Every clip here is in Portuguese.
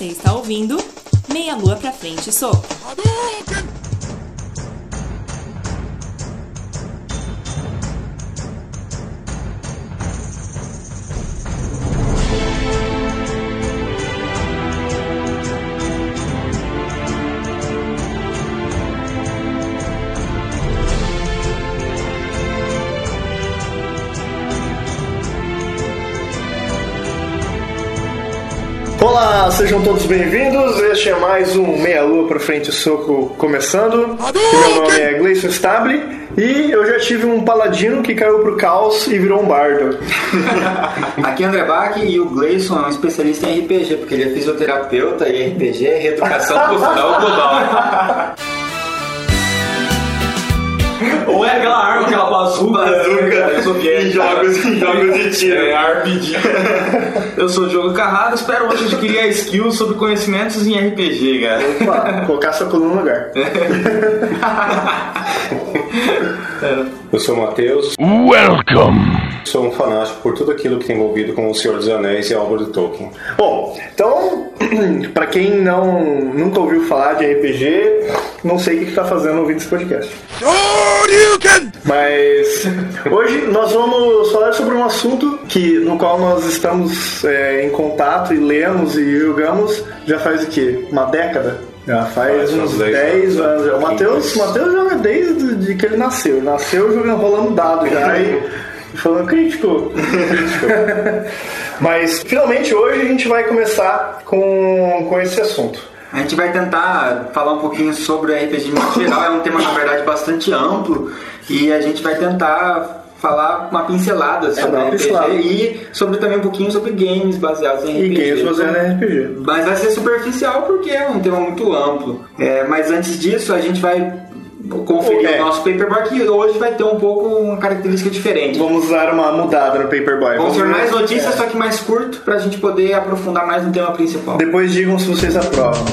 Você está ouvindo Meia Lua pra Frente Soco. Olá, sejam todos bem-vindos. Este é mais um Meia Lua para Frente Soco começando. Meu nome é Gleison Stable e eu já tive um paladino que caiu pro caos e virou um bardo. Aqui é André Bach e o Gleison é um especialista em RPG, porque ele é fisioterapeuta e RPG é reeducação postural global. Ou é aquela arma, aquela bazuca, Bazuca. soviética. Jogos- jogos de tiro. É, RPG. Eu sou o Diogo Carrado, espero hoje adquirir a skill sobre conhecimentos em RPG, cara. Opa, colocar sua coluna no lugar. Eu sou o Matheus, Welcome. sou um fanático por tudo aquilo que tem envolvido com O Senhor dos Anéis e a obra do Tolkien. Bom, então, para quem não nunca ouviu falar de RPG, não sei o que está fazendo ouvindo esse podcast. Mas hoje nós vamos falar sobre um assunto que no qual nós estamos é, em contato e lemos e jogamos já faz o quê? Uma década? Já faz Faz uns uns 10 10 anos. anos. O Matheus, joga desde de que ele nasceu. Nasceu jogando rolando dado já e falando crítico. Mas finalmente hoje a gente vai começar com, com esse assunto. A gente vai tentar falar um pouquinho sobre RPG modo geral, é um tema na verdade bastante amplo e a gente vai tentar falar uma pincelada sobre dar uma RPG pincelada. e sobre também um pouquinho sobre games baseados em E RPG. games fazendo RPG. Mas vai ser superficial porque é um tema muito amplo. É, mas antes disso, a gente vai conferir É. o nosso paperboy que hoje vai ter um pouco uma característica diferente. Vamos dar uma mudada no Paperboy. Vamos ter mais notícias, É. só que mais curto, pra gente poder aprofundar mais no tema principal. Depois digam se vocês aprovam.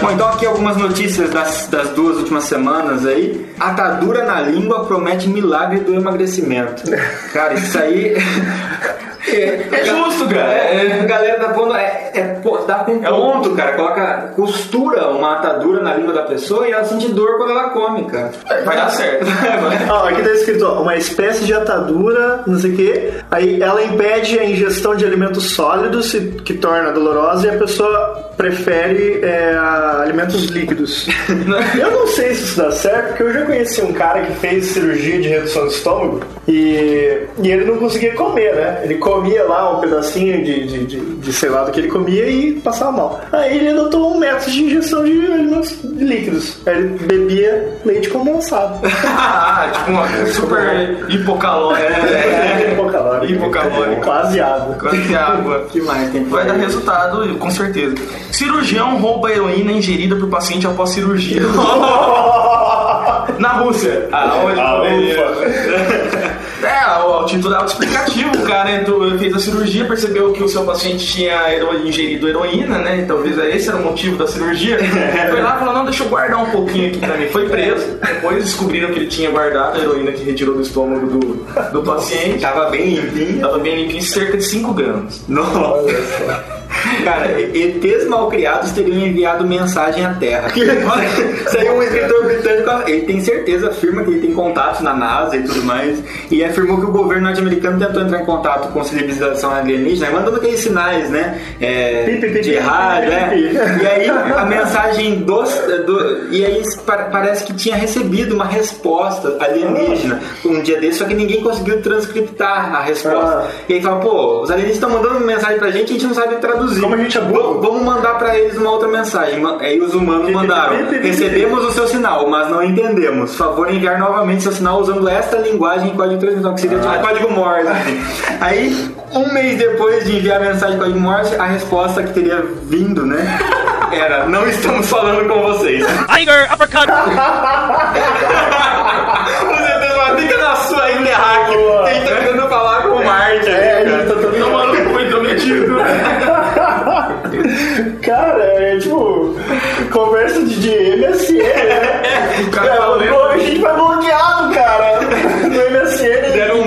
Bom, então aqui algumas notícias das, das duas últimas semanas aí. Atadura na língua promete milagre do emagrecimento. Cara, isso aí. É justo, cara. É, a galera tá pondo. É, é, pô, dá com É um- ponto, cara. Coloca, costura uma atadura na língua da pessoa e ela sente dor quando ela come, cara. Vai dar certo. Ah, aqui tá escrito, ó, uma espécie de atadura, não sei o quê. Aí ela impede a ingestão de alimentos sólidos, que torna dolorosa, e a pessoa prefere é, alimentos líquidos. eu não sei se isso dá certo, porque eu já conheci um cara que fez cirurgia de redução de estômago e, e ele não conseguia comer, né? Ele comia lá um pedacinho de, de, de, de sei lá do que ele comia e passava mal. Aí ele adotou um método de ingestão de alimentos líquidos. Aí ele bebia leite condensado. Ah, tipo uma super hipocalórica. É, hipocalórico. Hipocalórico. Quase água. Quase água. que mais tem que Vai dar resultado, com certeza. Cirurgião rouba heroína ingerida por paciente após cirurgia. Na Rússia. Ah, onde É, o título é explicativo. O cara entrou, fez a cirurgia, percebeu que o seu paciente tinha hero- ingerido heroína, né? E talvez esse era o motivo da cirurgia. Foi lá e falou: não, deixa eu guardar um pouquinho aqui pra mim. Foi preso. Depois descobriram que ele tinha guardado a heroína que retirou do estômago do, do paciente. Tava bem limpinho. Tava bem limpinho, cerca de 5 gramas. Nossa. Cara, ETs mal criados teriam enviado mensagem à Terra. Saiu um escritor britânico, ele tem certeza, afirma que ele tem contatos na NASA e tudo mais, e afirmou que o governo norte-americano tentou entrar em contato com civilização alienígena, mandando aqueles sinais, né? É, Pi, pi, pi, de rádio, né? E aí a mensagem dos, do, e aí pa- parece que tinha recebido uma resposta alienígena um dia desse, só que ninguém conseguiu transcriptar a resposta. Ah. E aí fala, pô, os alienistas estão mandando mensagem pra gente e a gente não sabe traduzir. Como a gente é burro. Vamos mandar pra eles uma outra mensagem. Aí os humanos mandaram. Recebemos o seu sinal, mas não entendemos. Favor enviar novamente seu sinal usando esta linguagem em código transmissão, que seria tipo código Morse. Aí, um mês depois de enviar a mensagem em código Morse, a resposta que teria vindo, né? Era, não estamos falando com vocês. Tiger uppercut. Você tem uma dica na sua aí, Terrac. Ele tá tentando falar com o Marte. É, ali, ele cara. tá mano, foi intrometido. Cara, é tipo, conversa de, de MSN, né? O cara É, tá a gente vai bloqueado, cara. MSN Deram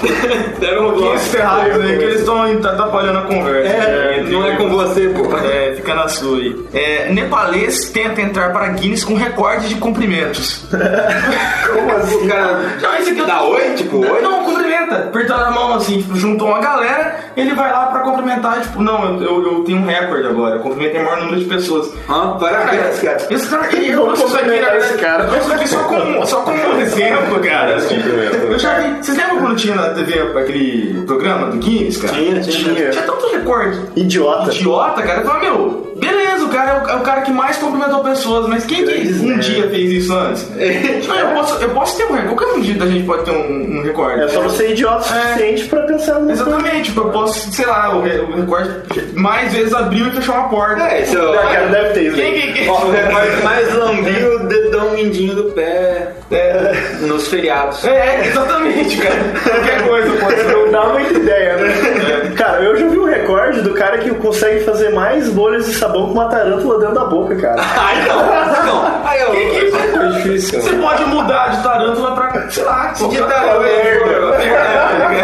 Que bloco. esses terráqueos aí que eles estão atrapalhando a conversa. É, não é com você, pô. É, fica na sua aí. É, nepalês tenta entrar para Guinness com recorde de cumprimentos. Como assim? O cara Não, esse aqui eu- dá oi? Tipo, oi? Não, cumprimenta. Apertando a mão assim, tipo, juntou uma galera, ele vai lá pra cumprimentar, tipo, não, eu, eu, eu tenho um recorde agora, eu cumprimentei o maior número de pessoas. Ah, parabéns, cara. Esse cara, Vou aqui, na cumprimentar verdade, esse cara. eu isso aqui só como, só como um exemplo, cara. assim. Eu já vi. Vocês lembram quando tinha na TV aquele programa do Guinness, cara? Tinha, tinha. Tinha. Tinha tanto recorde. Idiota. Idiota, cara. Eu falei, meu, beleza, o cara é o, é o cara que mais cumprimentou pessoas, mas quem que um dia fez isso antes? Não, eu, posso, eu posso ter um recorde. Qualquer um dia da gente pode ter um, um recorde. É só você ser idiota o suficiente pra pensar no Exatamente, tipo, eu posso, sei lá, o, o recorde mais vezes abriu e fechou uma porta. É, esse é o, Ah, cara, deve ter isso. Quem, quem, quem? o recorde mais lambiu o dedão mindinho do pé é, nos feriados. É, exatamente, cara. Qualquer coisa pode ser. Não dá muita ideia, né? Cara, eu já vi um recorde do cara que consegue fazer mais bolhas de sabão com uma tarântula dentro da boca, cara. Ai, não, não. Aí, eu, É difícil. Você pode mudar de tarântula pra, sei lá, tá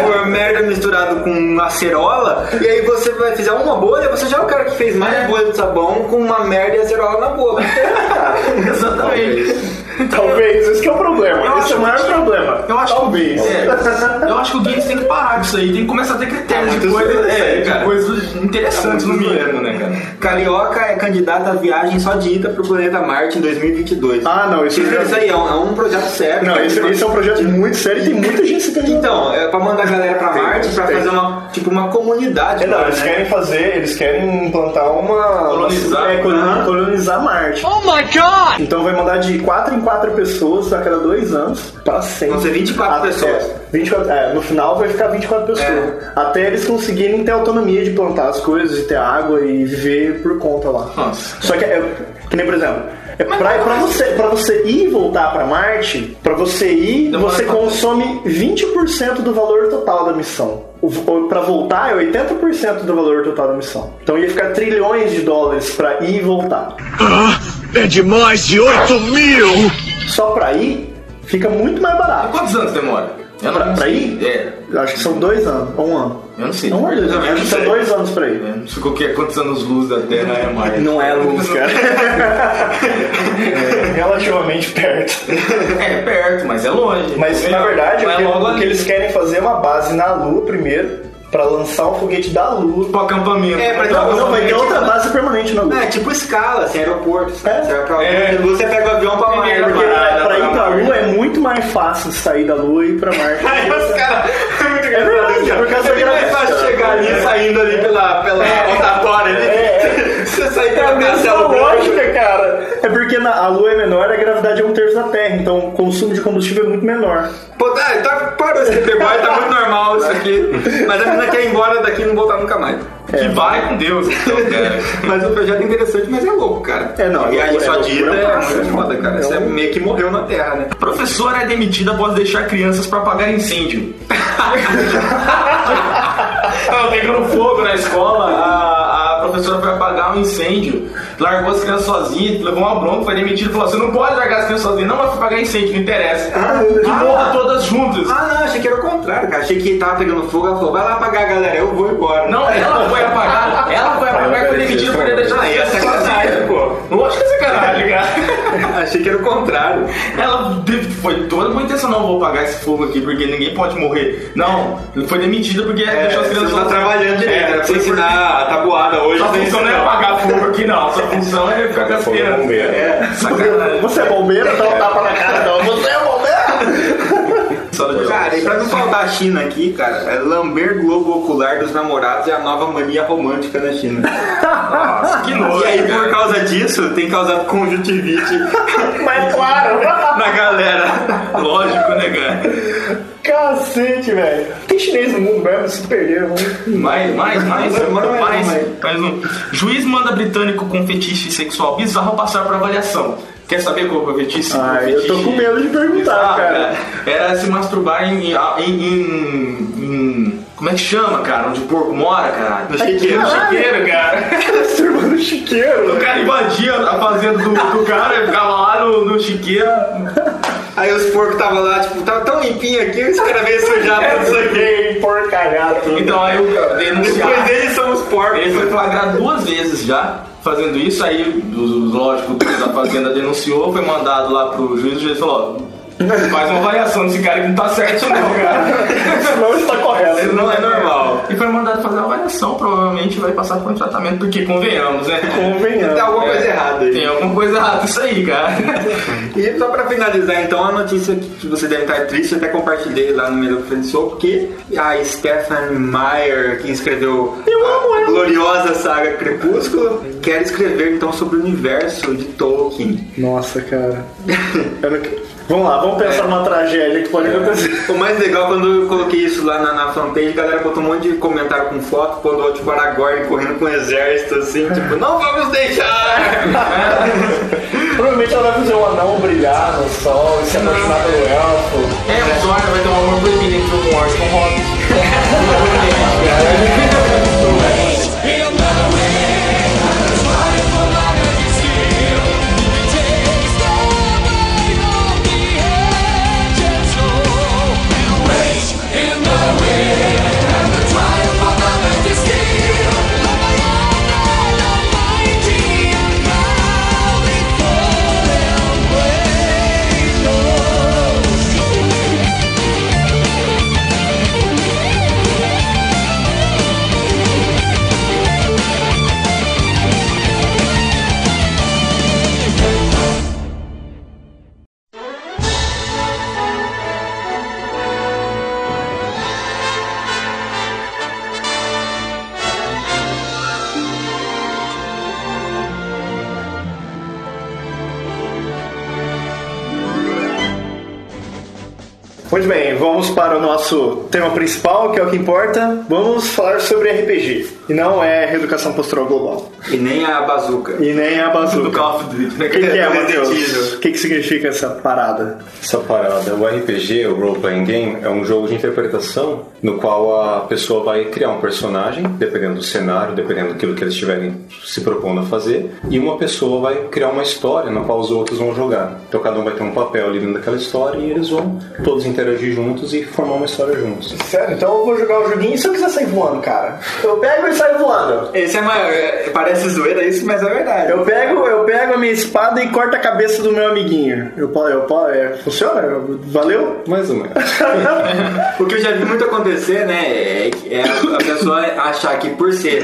coisa. Merda, misturado com acerola, e aí você vai fizer uma bolha, você já é o cara que fez mais bolha de sabão com uma merda e acerola na boca. Exatamente. Talvez, esse que é o problema. Eu esse é o maior que- problema. Eu acho Talvez. que, é, eu acho que o Guinness tem que parar com isso aí, tem que começar a ter critérios de muito coisas, é, de cara. coisas interessantes no mínimo, né, cara? Carioca é candidato a viagem só de ida pro planeta Marte em 2022. Ah, não, isso Isso, já- isso aí é um, é um projeto sério. Não, esse, esse é um projeto muito sério e tem muita gente se candidatando. Então, é pra mandar a galera pra Tem, Marte pra tem. fazer uma, tipo, uma comunidade. É, não, lá, eles né? querem fazer, eles querem implantar uma. Colonizar. É, colonizar, colonizar Marte. Oh my god! Então vai mandar de 4 em 4 pessoas a cada dois anos para sempre. Vão ser 24 Até- pessoas. 24, é, no final vai ficar 24 pessoas. É. Até eles conseguirem ter autonomia de plantar as coisas e ter água e viver por conta lá. Nossa. Só que é, que nem por exemplo, é pra, pra você, pra você ir e voltar pra Marte, pra você ir, você consome 20% do valor total da missão. Pra voltar é 80% do valor total da missão. Então ia ficar trilhões de dólares pra ir e voltar. É demais de 8 mil! Só pra ir, fica muito mais barato. Quantos anos demora? Eu Pra, pra ir? É, Eu acho que são dois anos, ou um ano. eu não sei. Não é dois Eu anos, não acho que são dois anos pra ir. É, Não sei qual que é, quantos anos luz da Terra é mais. Não é luz, cara. é relativamente perto. É perto, mas é longe. Mas É na verdade, o que, logo o que eles querem fazer é uma base na Lua primeiro, pra lançar um foguete da Lua. Pro acampamento. É, pra Não, não, vai ter Exatamente. outra base permanente na Lua. É, tipo escala, assim, aeroporto. É. Você vai pra É. Lua, você pega o avião pra Marte. Primeiro, Porque parada pra ir pra pra. Lua é muito mais fácil sair da Lua e ir pra Marte. Aí os caras. É muito É verdade, por causa É mais fácil chegar ali, É. saindo ali pela, pela rotatória ali. É, Você sair É a mesma Branco. lógica, cara. É porque na, a Lua é menor, a gravidade é um terço da Terra, então o consumo de combustível é muito menor. Pô, tá, tá, parou esse pegou tá muito normal isso aqui. Mas a menina quer ir embora daqui e não voltar nunca mais. Que vai com Deus, então, cara. Mas o projeto é interessante, mas é louco, cara. É, não, E é aí loucura, só é dita é muito né? foda, cara. É Você um- meio que morreu na Terra, né? Professora é demitida após deixar crianças pra apagar incêndio. Ela pegando fogo na escola, a, a professora foi apagar um incêndio, largou as crianças sozinhas, levou uma bronca, foi demitida e falou: Você não pode largar as crianças sozinhas, não vai apagar incêndio, não interessa. Que morra todas juntas. Ah, não, achei que era o contrário, cara. Achei que tava pegando fogo, ela falou, vai lá apagar, galera, eu vou embora. Não, ela foi apagar, ela foi apagar foi demitida por deixar as Ah, e é sacanagem, pô. Lógico que é sacanagem, cara. Achei que era o contrário. Ela foi toda uma intenção, não vou apagar esse fogo aqui porque ninguém pode morrer. Não, foi demitida porque É, deixou as crianças não tá trabalhando direito, É, era pra foi ensinar a tabuada hoje. Sua você não é apagar fogo aqui, não. Sua função é ficar com as Fogo é crianças. É, sacanagem. Você é bombeiro, dá um tapa na cara dela. Você é bombeiro! Sala de Cara, e pra não faltar a China aqui, cara, é lamber globo ocular dos namorados é a nova mania romântica na China. Nossa, que nojo. E aí, cara. por causa disso, tem causado conjuntivite Mas claro! na galera. Lógico, né, cara? Cacete, velho. Tem chinês no mundo mesmo, se perderam. vamos- Mais, mais, mais, Manda mais, mais, mais. mais um. Juiz manda britânico com fetiche sexual bizarro passar por avaliação. Quer saber qual que é o fetiche? Ah, O eu tô fetiche com medo de perguntar, bizarro, cara. Era se masturbar em, em, em- em- Como é que chama, cara? Onde o porco mora, cara? No chiqueiro. No chiqueiro, cara. Turma do chiqueiro. O cara invadia a fazenda do, do cara, ficava lá no, no chiqueiro. Aí os porcos tava lá, tipo, tava tão limpinho aqui, os caras veio sujar tudo isso aqui. porcalhar tudo. Então aí eu Depois denunciava. deles são os porcos. Ele foi flagrado duas vezes já fazendo isso, aí lógico da fazenda denunciou, foi mandado lá pro juiz, o juiz falou, ó, faz uma avaliação desse cara que não tá certo não, cara. Não está correto. Isso não é normal. E foi mandado fazer uma avaliação, provavelmente vai passar por um tratamento, porque convenhamos, né? Convenhamos. Tem alguma É. coisa errada aí. Tem alguma coisa errada isso aí, cara. E só pra finalizar, então, a notícia que você deve estar triste, eu até compartilhei lá no meu Friend Soul, porque a Stephanie Meyer, que escreveu a gloriosa saga Crepúsculo, quer escrever então sobre o universo de Tolkien. Nossa, cara. Eu não- Vamos lá, vamos pensar numa tragédia que pode acontecer. O mais legal quando eu coloquei isso lá na, na fanpage, a galera botou um monte de comentário com foto, quando tipo Aragorn correndo com um exército assim, tipo, não vamos deixar! Provavelmente ela vai fazer um anão brilhar no sol e se apaixonar pelo elfo. É, o Zora vai ter um amor proibido entre o Morse com o Hobbit. Muito bem, vamos para o nosso tema principal, que é o que importa. Vamos falar sobre RPG. E não é reeducação postural global. E nem a bazuca. E nem a Do bazuca. Call of Duty, né? O que, é, Matheus? O que, que significa essa parada? Essa parada, o RPG, o Role Playing Game, é um jogo de interpretação no qual a pessoa vai criar um personagem, dependendo do cenário, dependendo daquilo que eles estiverem se propondo a fazer, e uma pessoa vai criar uma história na qual os outros vão jogar. Então cada um vai ter um papel ali dentro daquela história e eles vão todos interagir juntos e formar uma história juntos. Sério? Então eu vou jogar o joguinho e se eu quiser sair voando, cara? Eu pego e saio voando. Esse é maior, é- parece zoeira isso, mas é verdade. Eu pego, eu pego a minha espada e corto a cabeça do meu amiguinho. Eu posso, eu posso, é, funciona? Valeu? Mais ou menos. O que eu já vi muito acontecer, né, é, é a pessoa achar que por ser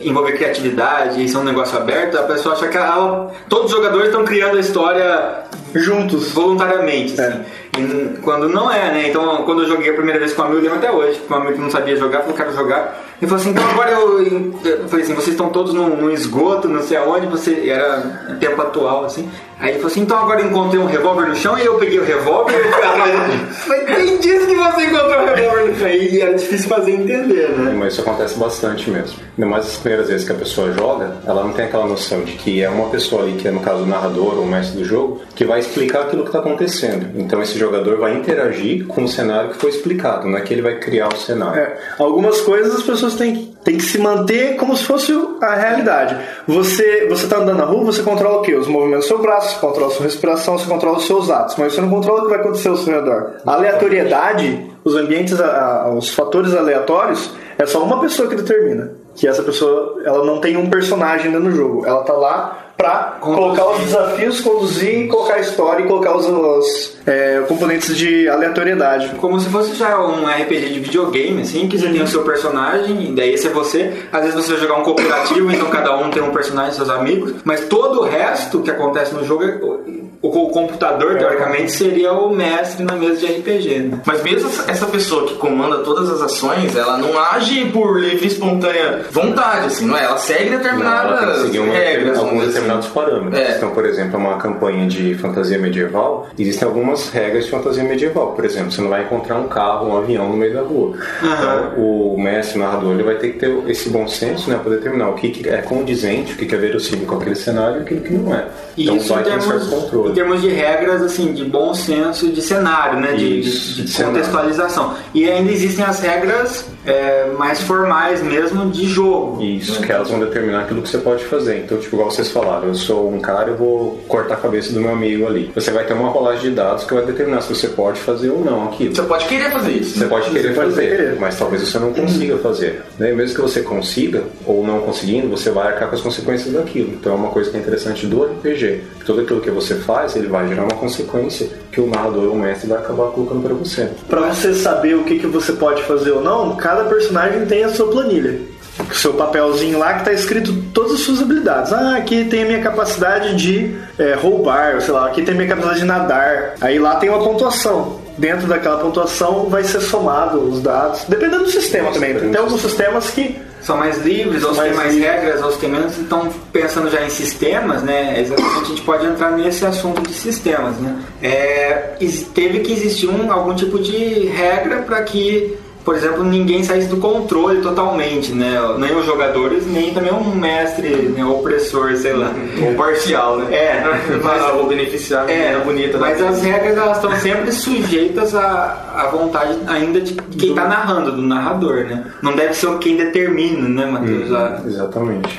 envolver criatividade e ser um negócio aberto, a pessoa acha que ela, todos os jogadores estão criando a história Juntos. voluntariamente, assim. E quando não é, né? Então, quando eu joguei a primeira vez com um amigo, eu lembro até hoje, com um amigo que não sabia jogar, falou, quero jogar. Ele falou assim, então agora eu, eu falei assim, vocês estão todos num, num esgoto, não sei aonde, você era tempo atual, assim. Aí ele falou assim, então agora eu encontrei um revólver no chão e eu peguei o revólver e fui atrás. Foi quem disse que você encontrou o revólver no chão? E era difícil fazer entender, né? Mas isso acontece bastante mesmo. Ainda mais as primeiras vezes que a pessoa joga, ela não tem aquela noção de que é uma pessoa ali, que é no caso o narrador ou o mestre do jogo, que vai explicar aquilo que está acontecendo. Então esse jogador vai interagir com o cenário que foi explicado, não é que ele vai criar o cenário. É, algumas coisas as pessoas têm, têm que se manter como se fosse a realidade. Você, você tá andando na rua, você controla o quê? Os movimentos do seu braço, você controla a sua respiração, você controla os seus atos, mas você não controla o que vai acontecer ao seu redor. A aleatoriedade, os ambientes, a- os fatores aleatórios, é só uma pessoa que determina. Que essa pessoa, ela não tem um personagem dentro do jogo. Ela tá lá pra colocar os desafios, conduzir, colocar a história e colocar os, os, é, componentes de aleatoriedade. Como se fosse já um RPG de videogame, assim, que você tem o seu personagem, e daí esse é você. Às vezes você vai jogar um cooperativo, então cada um tem um personagem e seus amigos, mas todo o resto que acontece no jogo, é- o, computador, teoricamente, seria o mestre na mesa de RPG, né? Mas mesmo essa- pessoa que comanda todas as ações, ela não age por livre e espontânea vontade, assim, não é? Ela segue Não, ela determinadas seguir uma- regras. alguns. Determinados parâmetros. É. Então, por exemplo, uma campanha de fantasia medieval, existem algumas regras de fantasia medieval. Por exemplo, você não vai encontrar um carro, um avião no meio da rua. Então, o mestre, o narrador, ele vai ter que ter esse bom senso né, para determinar o que, é condizente, o que, é verossímil com aquele cenário e o que, não é. Então, isso vai ter um certo termos, em controle. termos de regras, assim, de bom senso de cenário, né? De, Isso, de- de contextualização. E ainda existem as regras é, mais formais mesmo de jogo. Isso, que elas vão determinar aquilo que você pode fazer. Então, tipo, igual vocês falaram, eu sou um cara, eu vou cortar a cabeça do meu amigo ali. Você vai ter uma rolagem de dados que vai determinar se você pode fazer ou não aquilo. Você pode querer fazer isso. Você pode querer fazer, querer. mas talvez você não consiga fazer. Né? Mesmo que você consiga, ou não conseguindo, você vai arcar com as consequências daquilo. Então é uma coisa que é interessante do RPG. Tudo aquilo que você faz, ele vai gerar uma consequência que o narrador ou o mestre vai acabar colocando para você. Pra você saber o que, que você pode fazer ou não, cada personagem tem a sua planilha. O seu papelzinho lá que tá escrito todas as suas habilidades. Ah, aqui tem a minha capacidade de é, roubar, sei lá, aqui tem a minha capacidade de nadar. Aí lá tem uma pontuação. Dentro daquela pontuação vai ser somado os dados. Dependendo do sistema também. Tem alguns sistemas que São mais livres, outros Mais têm mais regras, outros têm menos. Então, pensando já em sistemas, né? Exatamente, a gente pode entrar nesse assunto de sistemas, né? É, teve que existir um, algum tipo de regra para que, por exemplo, ninguém saísse do controle totalmente, né? Nem os jogadores, nem também um mestre, né? opressor, sei lá. Ou parcial, né? É, Mas mas, vou beneficiar é, é, bonita da mas as regras elas estão sempre sujeitas à, à vontade ainda de quem está narrando, do narrador, né? Não deve ser quem determina, né, Matheus? A- Exatamente.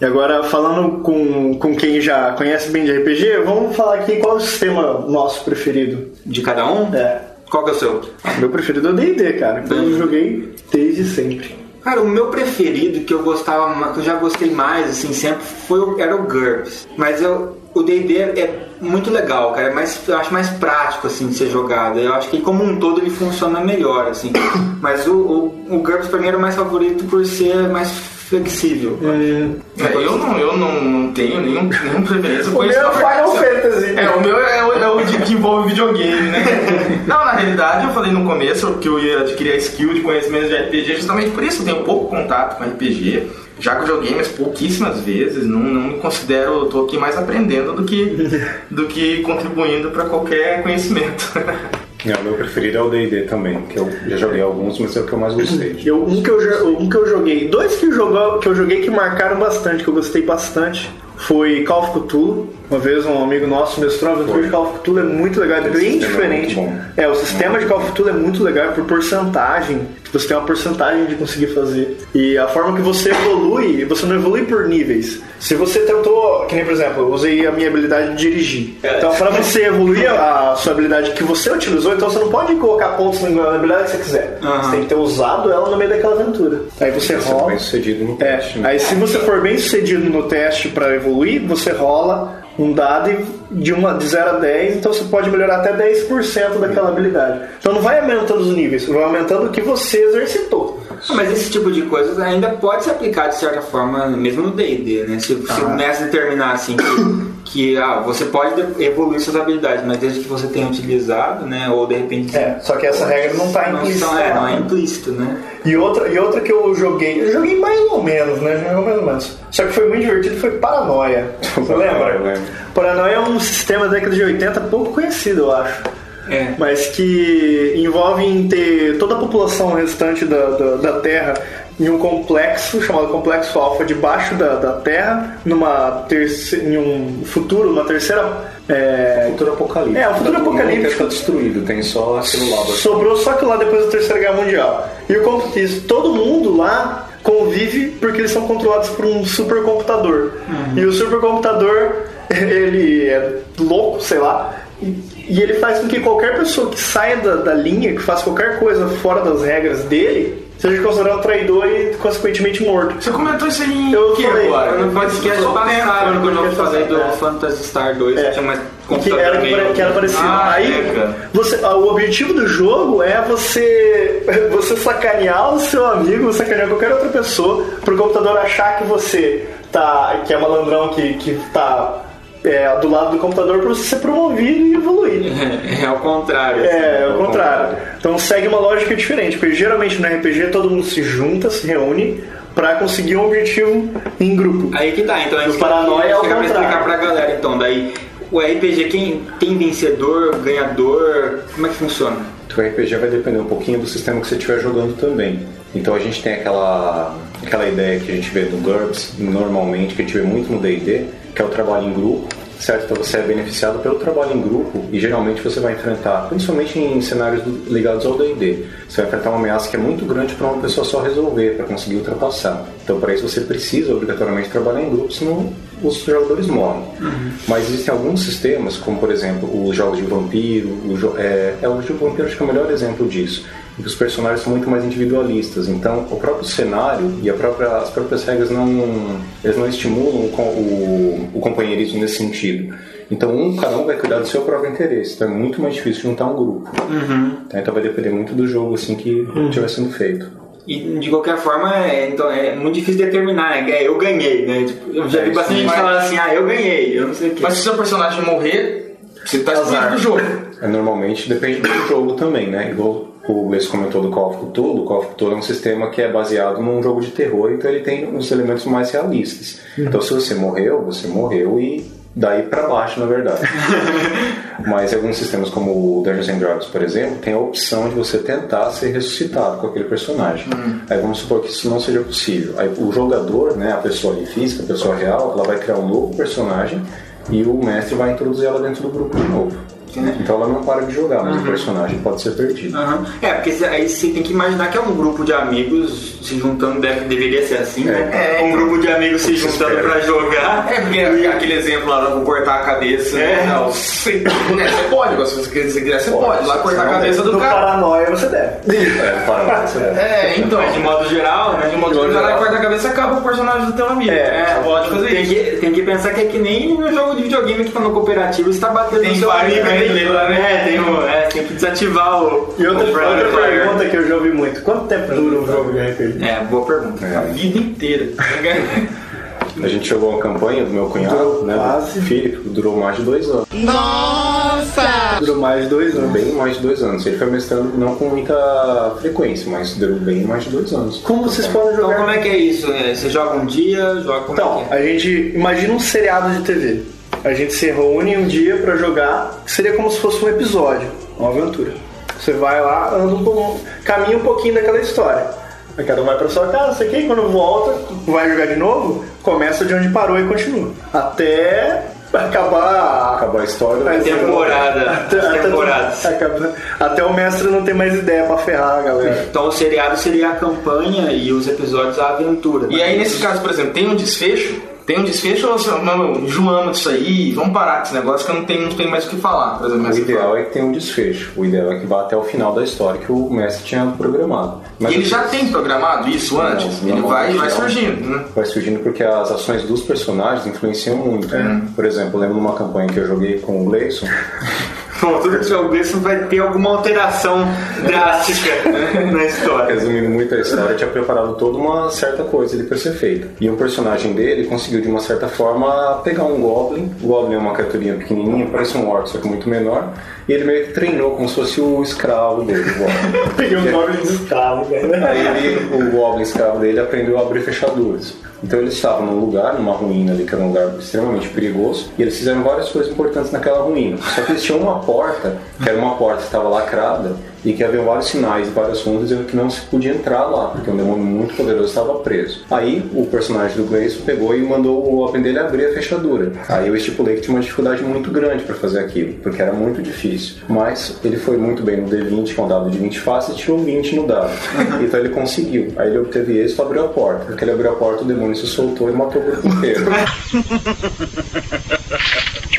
E agora, falando com, com quem já conhece bem de RPG, vamos falar aqui qual é o sistema nosso preferido. De cada um? É. Qual que é o seu? Meu preferido é o D&D, cara. Eu joguei desde sempre. Cara, o meu preferido, que eu gostava, que eu já gostei mais, assim, sempre, foi o, era o GURPS. Mas eu, o D&D é muito legal, cara. É mais, eu acho mais prático, assim, de ser jogado. Eu acho que como um todo ele funciona melhor, assim. Mas o, o, o GURPS pra mim era o mais favorito por ser mais flexível. É, eu não, eu não, não tenho nenhum, nenhum preferência. O meu é Final Fantasy. É, o meu é o, é o de, que envolve videogame, né? Não, na realidade, eu falei no começo que eu ia adquirir a skill de conhecimento de RPG justamente por isso. Eu tenho pouco contato com RPG. Já que eu joguei, mas pouquíssimas vezes. Não, não me considero... Tô aqui mais aprendendo do que, do que contribuindo para qualquer conhecimento. É, o meu preferido é o D&D também, que eu já joguei alguns, mas é o que eu mais gostei. Eu, um, que eu, um que eu joguei, dois que eu, jogou, que eu joguei que marcaram bastante, que eu gostei bastante, foi Call of Cthulhu. Uma vez um amigo nosso mestrou a aventura de Call of Cthulhu, é muito legal, é bem é diferente. É, o sistema de Call of Cthulhu é muito legal por porcentagem. Você tem uma porcentagem de conseguir fazer. E a forma que você evolui, você não evolui por níveis. Se você tentou, que nem por exemplo, eu usei a minha habilidade de dirigir. Então, para você evoluir a, a sua habilidade que você utilizou, então você não pode colocar pontos na habilidade que você quiser. Você tem que ter usado ela no meio daquela aventura. Aí você Você é rola. bem sucedido no É, teste. né? aí se você for bem sucedido no teste para evoluir, você rola um dado de, de 0 a 10, então você pode melhorar até 10% daquela habilidade. Então não vai aumentando os níveis, vai aumentando o que você exercitou. Ah, Mas esse tipo de coisa ainda pode se aplicar de certa forma, mesmo no D&D, né? Se, se o mestre determinar assim que, que ah, você pode de- evoluir suas habilidades, mas desde que você tenha utilizado, né? Ou de repente... É, só que essa regra não tá não, implícita. são- é, não é implícito, né? E outra, e outra que eu joguei, eu joguei mais ou menos, né? Joguei mais ou menos. Só que foi muito divertido, foi Paranoia. Você lembra? Paranoia é um sistema da década de 80 pouco conhecido, eu acho. É. mas que envolve em ter toda a população restante da, da, da Terra em um complexo chamado Complexo Alfa debaixo da, da Terra, numa terce, em um futuro, uma terceira. É, Futuro apocalíptico. É, o futuro Tá apocalíptico. Está destruído, tem só aquilo lá. Sobrou só que lá depois da Terceira Guerra Mundial. E o todo mundo lá convive porque eles são controlados por um supercomputador. E o supercomputador, ele é louco, sei lá. E, ele faz com que qualquer pessoa que saia da, da linha, que faça qualquer coisa fora das regras dele, seja considerado traidor e consequentemente morto. Você comentou isso aí em Eu que falei, agora? No podcast passado, quando eu falei do é. Phantasy Star 2, É. que tinha mais Que era, meio- que era parecido. Ah, Aí, é, você, ah, o objetivo do jogo é você, você sacanear o seu amigo, sacanear qualquer outra pessoa, pro computador achar que você tá. que é malandrão que, que tá é, do lado do computador pra você ser promovido e evoluir. É, ao contrário. É, é o contrário. Então segue uma lógica diferente, porque geralmente no RPG todo mundo se junta, se reúne pra conseguir um objetivo em grupo. Aí que tá, então a gente No Paranoia é o chegar pra contrário. explicar pra galera, então, daí o RPG, quem tem vencedor, ganhador, como é que funciona? O RPG vai depender um pouquinho do sistema que você estiver jogando também. Então a gente tem aquela, aquela ideia que a gente vê do GURPS normalmente, que a gente vê muito no D&D, que é o trabalho em grupo, certo? Então você é beneficiado pelo trabalho em grupo e geralmente você vai enfrentar, principalmente em cenários do- ligados ao D&D, você vai enfrentar uma ameaça que é muito grande para uma pessoa só resolver, para conseguir ultrapassar. Então para isso você precisa obrigatoriamente trabalhar em grupo, senão os jogadores morrem. Mas existem alguns sistemas, como por exemplo os jogos de vampiro, o jo é, é o jogo de vampiro acho que é o melhor exemplo disso. Em que os personagens são muito mais individualistas, então o próprio cenário e a própria, as próprias regras não, eles não estimulam o, o, o companheirismo nesse sentido. Então um, cada um vai cuidar do seu próprio interesse, então é muito mais difícil juntar um grupo. Tá? Então vai depender muito do jogo assim que estiver sendo feito. E de qualquer forma, é, então, é muito difícil determinar, né? É, eu ganhei, né? Tipo, eu já É, vi isso bastante gente falando assim, ah, eu ganhei, eu não sei o quê. Mas se seu personagem morrer, você tá excluído do jogo. É, normalmente depende do jogo também, né? Igual o Gleice comentou do Call of Cthulhu, o Call of Cthulhu é um sistema que é baseado num jogo de terror, então ele tem os elementos mais realistas. Então se você morreu, você morreu e daí pra baixo, na verdade. Mas alguns sistemas como o Dungeons and Dragons, por exemplo, tem a opção de você tentar ser ressuscitado com aquele personagem. Aí vamos supor que isso não seja possível. Aí o jogador, né, a pessoa ali física, a pessoa real, ela vai criar um novo personagem e o mestre vai introduzir ela dentro do grupo de novo. Então ela não para de jogar, mas o personagem pode ser perdido. Aham. É, porque cê- aí você tem que imaginar que é um grupo de amigos se juntando, deve, deveria ser assim, né? É. um grupo de amigos se juntando espera. pra jogar. É, porque aquele exemplo lá, vou cortar a cabeça. É. Não, você, né, você pode, se você quiser, você pode. Pode, Lá cortar a cabeça do no cara. paranoia você deve. É, para, você deve. É, então. Mas de modo geral, né? De modo geral, lá corta a cabeça acaba o personagem do teu amigo. É, Você pode fazer tem isso. que, tem que pensar que é que nem no jogo de videogame que tá no cooperativo, você tá batendo Tem no seu amigo, métodos tem, lá, né? é, tem, o- é, tem que desativar o. E outra, o outra pergunta que eu já ouvi muito: quanto tempo dura um jogo de RPG? É, boa pergunta. A vida inteira. A gente jogou uma campanha do meu cunhado, Durou né? quase. Felipe, durou mais de dois anos. Durou mais de dois anos. Bem mais de dois anos. Ele foi mestrando não com muita frequência, mas durou bem mais de dois anos. Como vocês podem Então jogar? como é que é isso? É, Você joga um dia, joga como Então, é que é? a gente imagina um seriado de TV. A gente se reúne um dia pra jogar, que seria como se fosse um episódio, uma aventura. Você vai lá, anda um pouco, caminha um pouquinho daquela história. Aí cada um vai pra sua casa, não sei o que, quando volta, vai jogar de novo, começa de onde parou e continua. Até acabar Acabou a história. a Temporada, Até, as até- temporadas. acaba- até o mestre não tem mais ideia pra ferrar a galera. Então o seriado seria a campanha e os episódios a aventura. E aí, nesse caso, por exemplo, tem um desfecho? Tem um desfecho ou você, não, enjoamos disso aí, vamos parar com esse negócio que eu não tenho, não tenho mais o que falar, por exemplo. O ideal é que tenha um desfecho. O ideal é que vá até o final da história que o mestre tinha programado. Mas E ele já tem programado isso antes? Não, ele vai, vai surgindo, né? Vai surgindo porque as ações dos personagens influenciam muito. né? Por exemplo, lembro de uma campanha que eu joguei com o Gleison. Bom, tudo que jogo isso vai ter alguma alteração drástica né, na história. Resumindo muito a história, tinha preparado toda uma certa coisa ali pra ser feita. E um personagem dele conseguiu, de uma certa forma, pegar um Goblin. O Goblin é uma criaturinha pequenininha, parece um orc, só que muito menor. E ele meio que treinou como se fosse o escravo dele, o Goblin. Peguei um nome de escravo, cara. Aí ele, o Goblin escravo dele aprendeu a abrir fechaduras. Então eles estavam num lugar, numa ruína ali, que era um lugar extremamente perigoso, e eles fizeram várias coisas importantes naquela ruína. Só que eles tinham uma porta, que era uma porta que estava lacrada, e que havia vários sinais várias rundas dizendo que não se podia entrar lá, porque um demônio muito poderoso estava preso. Aí o personagem do Gleison pegou e mandou o Open dele abrir a fechadura. Aí eu estipulei que tinha uma dificuldade muito grande para fazer aquilo, porque era muito difícil. Mas ele foi muito bem no D20, que é um dado de 20 fácil, e tirou 20 no dado. então ele conseguiu. Aí ele obteve êxito e abriu a porta. Porque ele abriu a porta, o demônio se soltou e matou o grupo inteiro.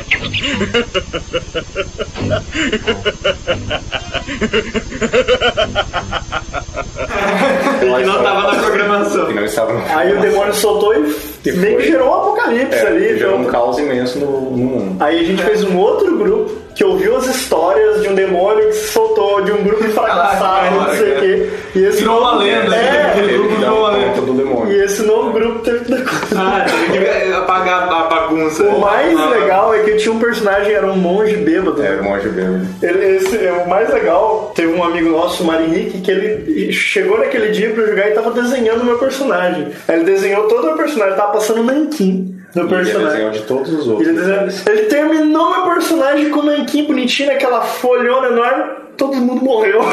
Não tava na programação. Ele estava no Aí o demônio soltou e meio que gerou um apocalipse É, ali. gerou um então- caos imenso no, no mundo. Aí a gente fez um outro grupo que ouviu as histórias de um demônio que se soltou de um grupo fracassado, Ah, não sei o quê. E esse Virou uma lenda, É, aquele Ele grupo virou uma lenda. do demônio. e esse novo grupo teve que dar conta. Ah, tem que apagar a bagunça. O mais legal é que tinha um personagem, era um monge bêbado. É, monge bêbado. Ele- esse, é o mais legal, teve um amigo nosso, o Mari Henrique, que ele chegou naquele dia pra jogar e tava desenhando o meu personagem. Aí ele desenhou todo o meu personagem, tava passando nanquim do ele personagem. desenhou de todos os outros. Ele, desenhou- ele terminou meu personagem com o nanquim bonitinho, aquela folhona enorme. todo mundo morreu. Você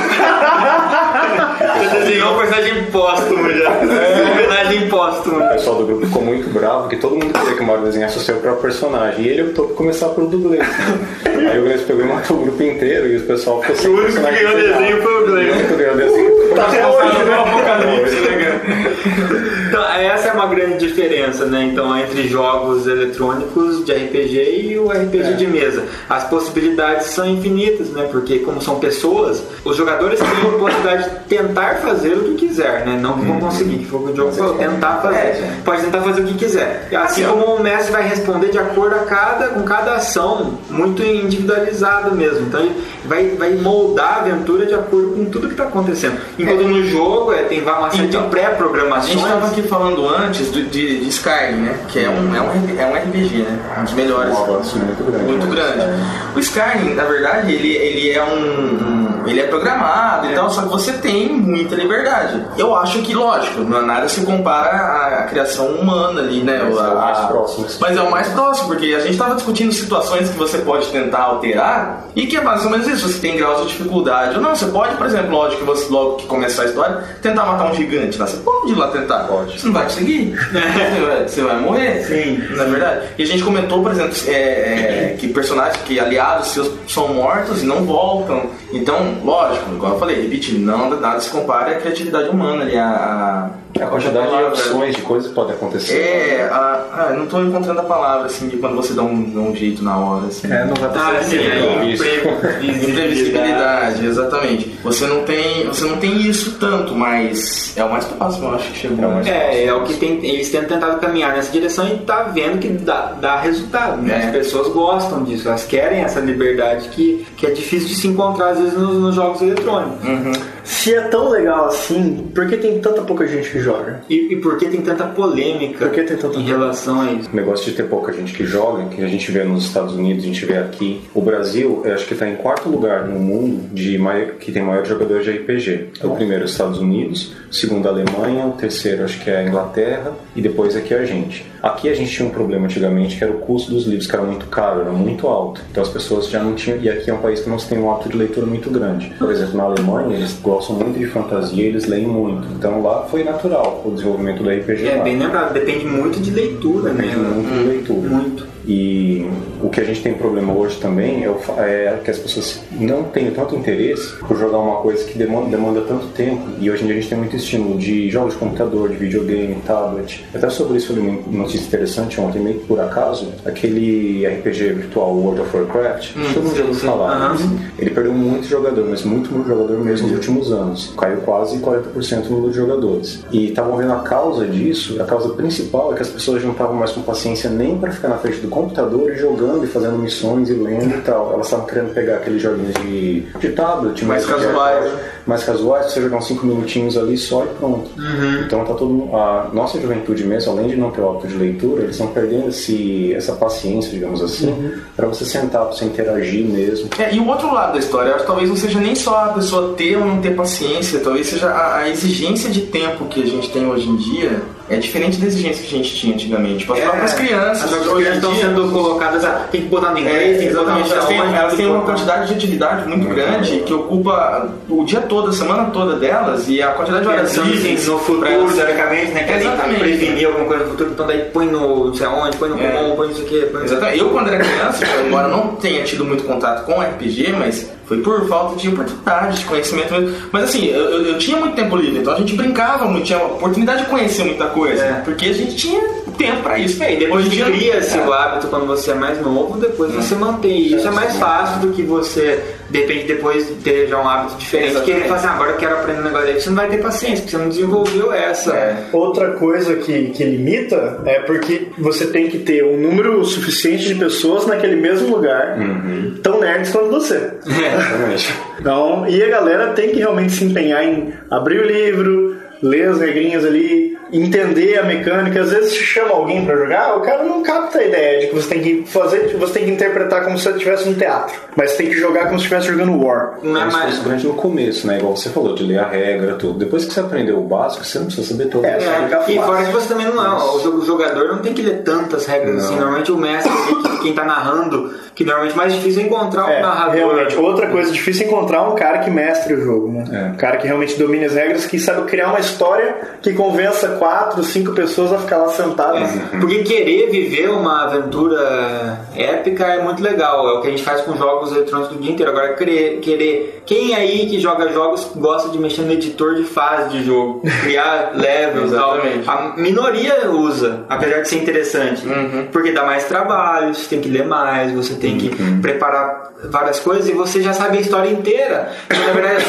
desenhou um personagem póstumo já. É. Homenagem póstuma. O pessoal do grupo ficou muito bravo, porque todo mundo queria que o Mario desenhasse o seu próprio personagem. E ele optou por começar pelo dublê. Aí o Gleice pegou e matou o grupo inteiro e o pessoal ficou sem O único que ganhou desenho foi o O Gleice. único que ganhou desenho foi Tá até hoje, né? Apocalipse, né, Então, essa é uma grande diferença, né? Então, entre jogos eletrônicos de RPG e o RPG de mesa. As possibilidades são infinitas, né? Porque como são pessoas, os jogadores têm a possibilidade de tentar fazer o que quiser, né? Não que vão conseguir, que foi o que o jogo falou, tentar fazer. Pode tentar fazer o que quiser. Assim como o mestre vai responder de acordo a cada, com cada ação, muito individualizado mesmo. Então ele vai, vai moldar a aventura de acordo com tudo que está acontecendo. Enquanto no jogo é, tem uma série Então, de A pré-programações. gente estava aqui falando antes do- de, de Skyrim, né? Que é um, é, um, é um RPG, né? Um dos melhores. um avanço muito grande. Muito grande. O Skyrim, na verdade, ele, ele é um, um- Ele é programado e tal, só que você tem muita liberdade. Eu acho que, lógico, não é nada se compara à, à criação humana ali, né? Mas é o mais A- próximo. Mas é o mais próximo, porque a gente estava discutindo situações que você pode tentar alterar e que é mais ou menos isso. Você tem graus de dificuldade ou não. Você pode, por exemplo, lógico que você logo que começar a história, tentar matar um gigante lá. Você pode ir lá tentar. Pode. Você não vai conseguir. você, vai, você vai morrer. Sim. Não é verdade? E a gente comentou, por exemplo, é, é, que personagens, que aliados seus são mortos e não voltam. Então, lógico, igual eu falei, repetindo, não, nada se compara à criatividade humana ali, a, A quantidade de opções de coisas que podem acontecer. é, a, ah, eu não tô encontrando a palavra, assim, de quando você dá um, dá um jeito na hora, assim. É, não vai Ah, ter sim, aí, Imprevisibilidade, exatamente. Você não tem, você não tem isso tanto, mas é o mais próximo, eu acho que chegou. É o mais É, é o que tem, eles têm tentado caminhar nessa direção e tá vendo que dá, dá resultado. Né? É. As pessoas gostam disso, elas querem essa liberdade que, que é difícil de se encontrar às vezes nos, nos jogos eletrônicos. Uhum. Se é tão legal assim, por que tem tanta pouca gente que joga? E, e por que tem tanta polêmica Por que tem tanta em relação a isso? O negócio de ter pouca gente que joga, que a gente vê nos Estados Unidos, a gente vê aqui. O Brasil, eu acho que está em quarto lugar no mundo de mai- que tem maior jogador de RPG. O primeiro, os Estados Unidos, o segundo, a Alemanha, o terceiro, acho que é a Inglaterra, e depois aqui a gente. Aqui a gente tinha um problema antigamente, que era o custo dos livros, que era muito caro, era muito alto. Então as pessoas já não tinham. E aqui é um país que não se tem um hábito de leitura muito grande. Por exemplo, na Alemanha, eles gostam muito de fantasia, eles leem muito. Então lá foi natural o desenvolvimento do RPG. É lá. bem lembrado, depende muito de leitura, né? Depende muito de leitura. Muito. E o que a gente tem problema hoje também é, é que as pessoas não têm tanto interesse por jogar uma coisa que demanda, demanda tanto tempo. E hoje em dia a gente tem muito estímulo de jogos de computador, de videogame, tablet. Até sobre isso eu li uma notícia interessante ontem, meio que por acaso, aquele RPG virtual World of Warcraft, todo mundo já ouviu falar. Aham. Ele perdeu muito jogador, mas muito, muito jogador mesmo nos últimos anos. Caiu quase 40% no número de jogadores. E estavam vendo a causa disso, a causa principal é que as pessoas não estavam mais com paciência nem para ficar na frente do computador e jogando e fazendo missões e lendo e tal. Elas estavam querendo pegar aqueles joguinhos de, de tablet, Mais casuais. é- mais casuais, você jogar uns 5 minutinhos ali só e pronto. Então tá todo mundo- a nossa juventude mesmo, além de não ter o hábito de leitura, eles estão perdendo esse, essa paciência, digamos assim, para você sentar, para você interagir mesmo. É, e o outro lado da história, eu acho que talvez não seja nem só a pessoa ter ou não ter paciência, talvez seja a, a exigência de tempo que a gente tem hoje em dia é diferente da exigência que a gente tinha antigamente. Tipo, as próprias crianças, As hoje estão dia- sendo colocadas, ah, tem que botar no inglês, É, tem que botar no exatamente. Elas têm, onde, elas têm uma quantidade de atividade muito grande que ocupa o dia todo, a semana toda delas e a quantidade de horas Pensando assim, livres no futuro, teoricamente, né? Querem Exatamente. prevenir alguma coisa no futuro, então daí põe no não sei aonde, põe no É. comum, põe não sei o quê, põe Exatamente. Eu, quando era criança, embora não tenha tido muito contato com RPG, mas foi por falta de oportunidade, de conhecimento mesmo. Mas assim, eu, eu- eu tinha muito tempo livre, então a gente brincava muito, tinha oportunidade de conhecer muita coisa, É. porque a gente tinha tempo pra isso. É, e depois Hoje cria-se é. o hábito quando você é mais novo, depois você mantém. E Isso é mais fácil do que você, de repente, depois ter já um hábito diferente. Que ele fala assim, ah, agora eu quero aprender um negócio aí. Você não vai ter paciência, porque você não desenvolveu essa. É. Outra coisa que, que limita é porque você tem que ter um número suficiente de pessoas naquele mesmo lugar, tão nerds quanto você. Exatamente. Então, e a galera tem que realmente se empenhar em abrir o livro, ler as regrinhas ali, entender a mecânica. Às vezes se chama alguém pra jogar, o cara não capta a ideia de que você tem que fazer, você tem que interpretar como se você estivesse no teatro. Mas você tem que jogar como se estivesse jogando War. Não é Mas mais. principalmente no começo, né? Igual você falou, de ler a regra, tudo. Depois que você aprendeu o básico, você não precisa saber tudo. É, jogar e fora que você também não é. O jogador não tem que ler tantas regras assim. Normalmente o mestre, que- quem tá narrando, que normalmente é mais difícil é encontrar um É, narrador. realmente. Outra coisa difícil é encontrar um cara que mestre o jogo, né? É. Um cara que realmente domine as regras, que sabe criar uma história que convença quatro, cinco pessoas a ficar lá sentadas. Porque querer viver uma aventura épica é muito legal. É o que a gente faz com jogos eletrônicos o dia inteiro. Agora, querer, querer. Quem aí que joga jogos gosta de mexer no editor de fase de jogo? Criar levels e tal. A minoria usa, apesar de ser interessante. Porque dá mais trabalho, você tem que ler mais, você tem que preparar várias coisas e você já sabe a história inteira. Então, na verdade, a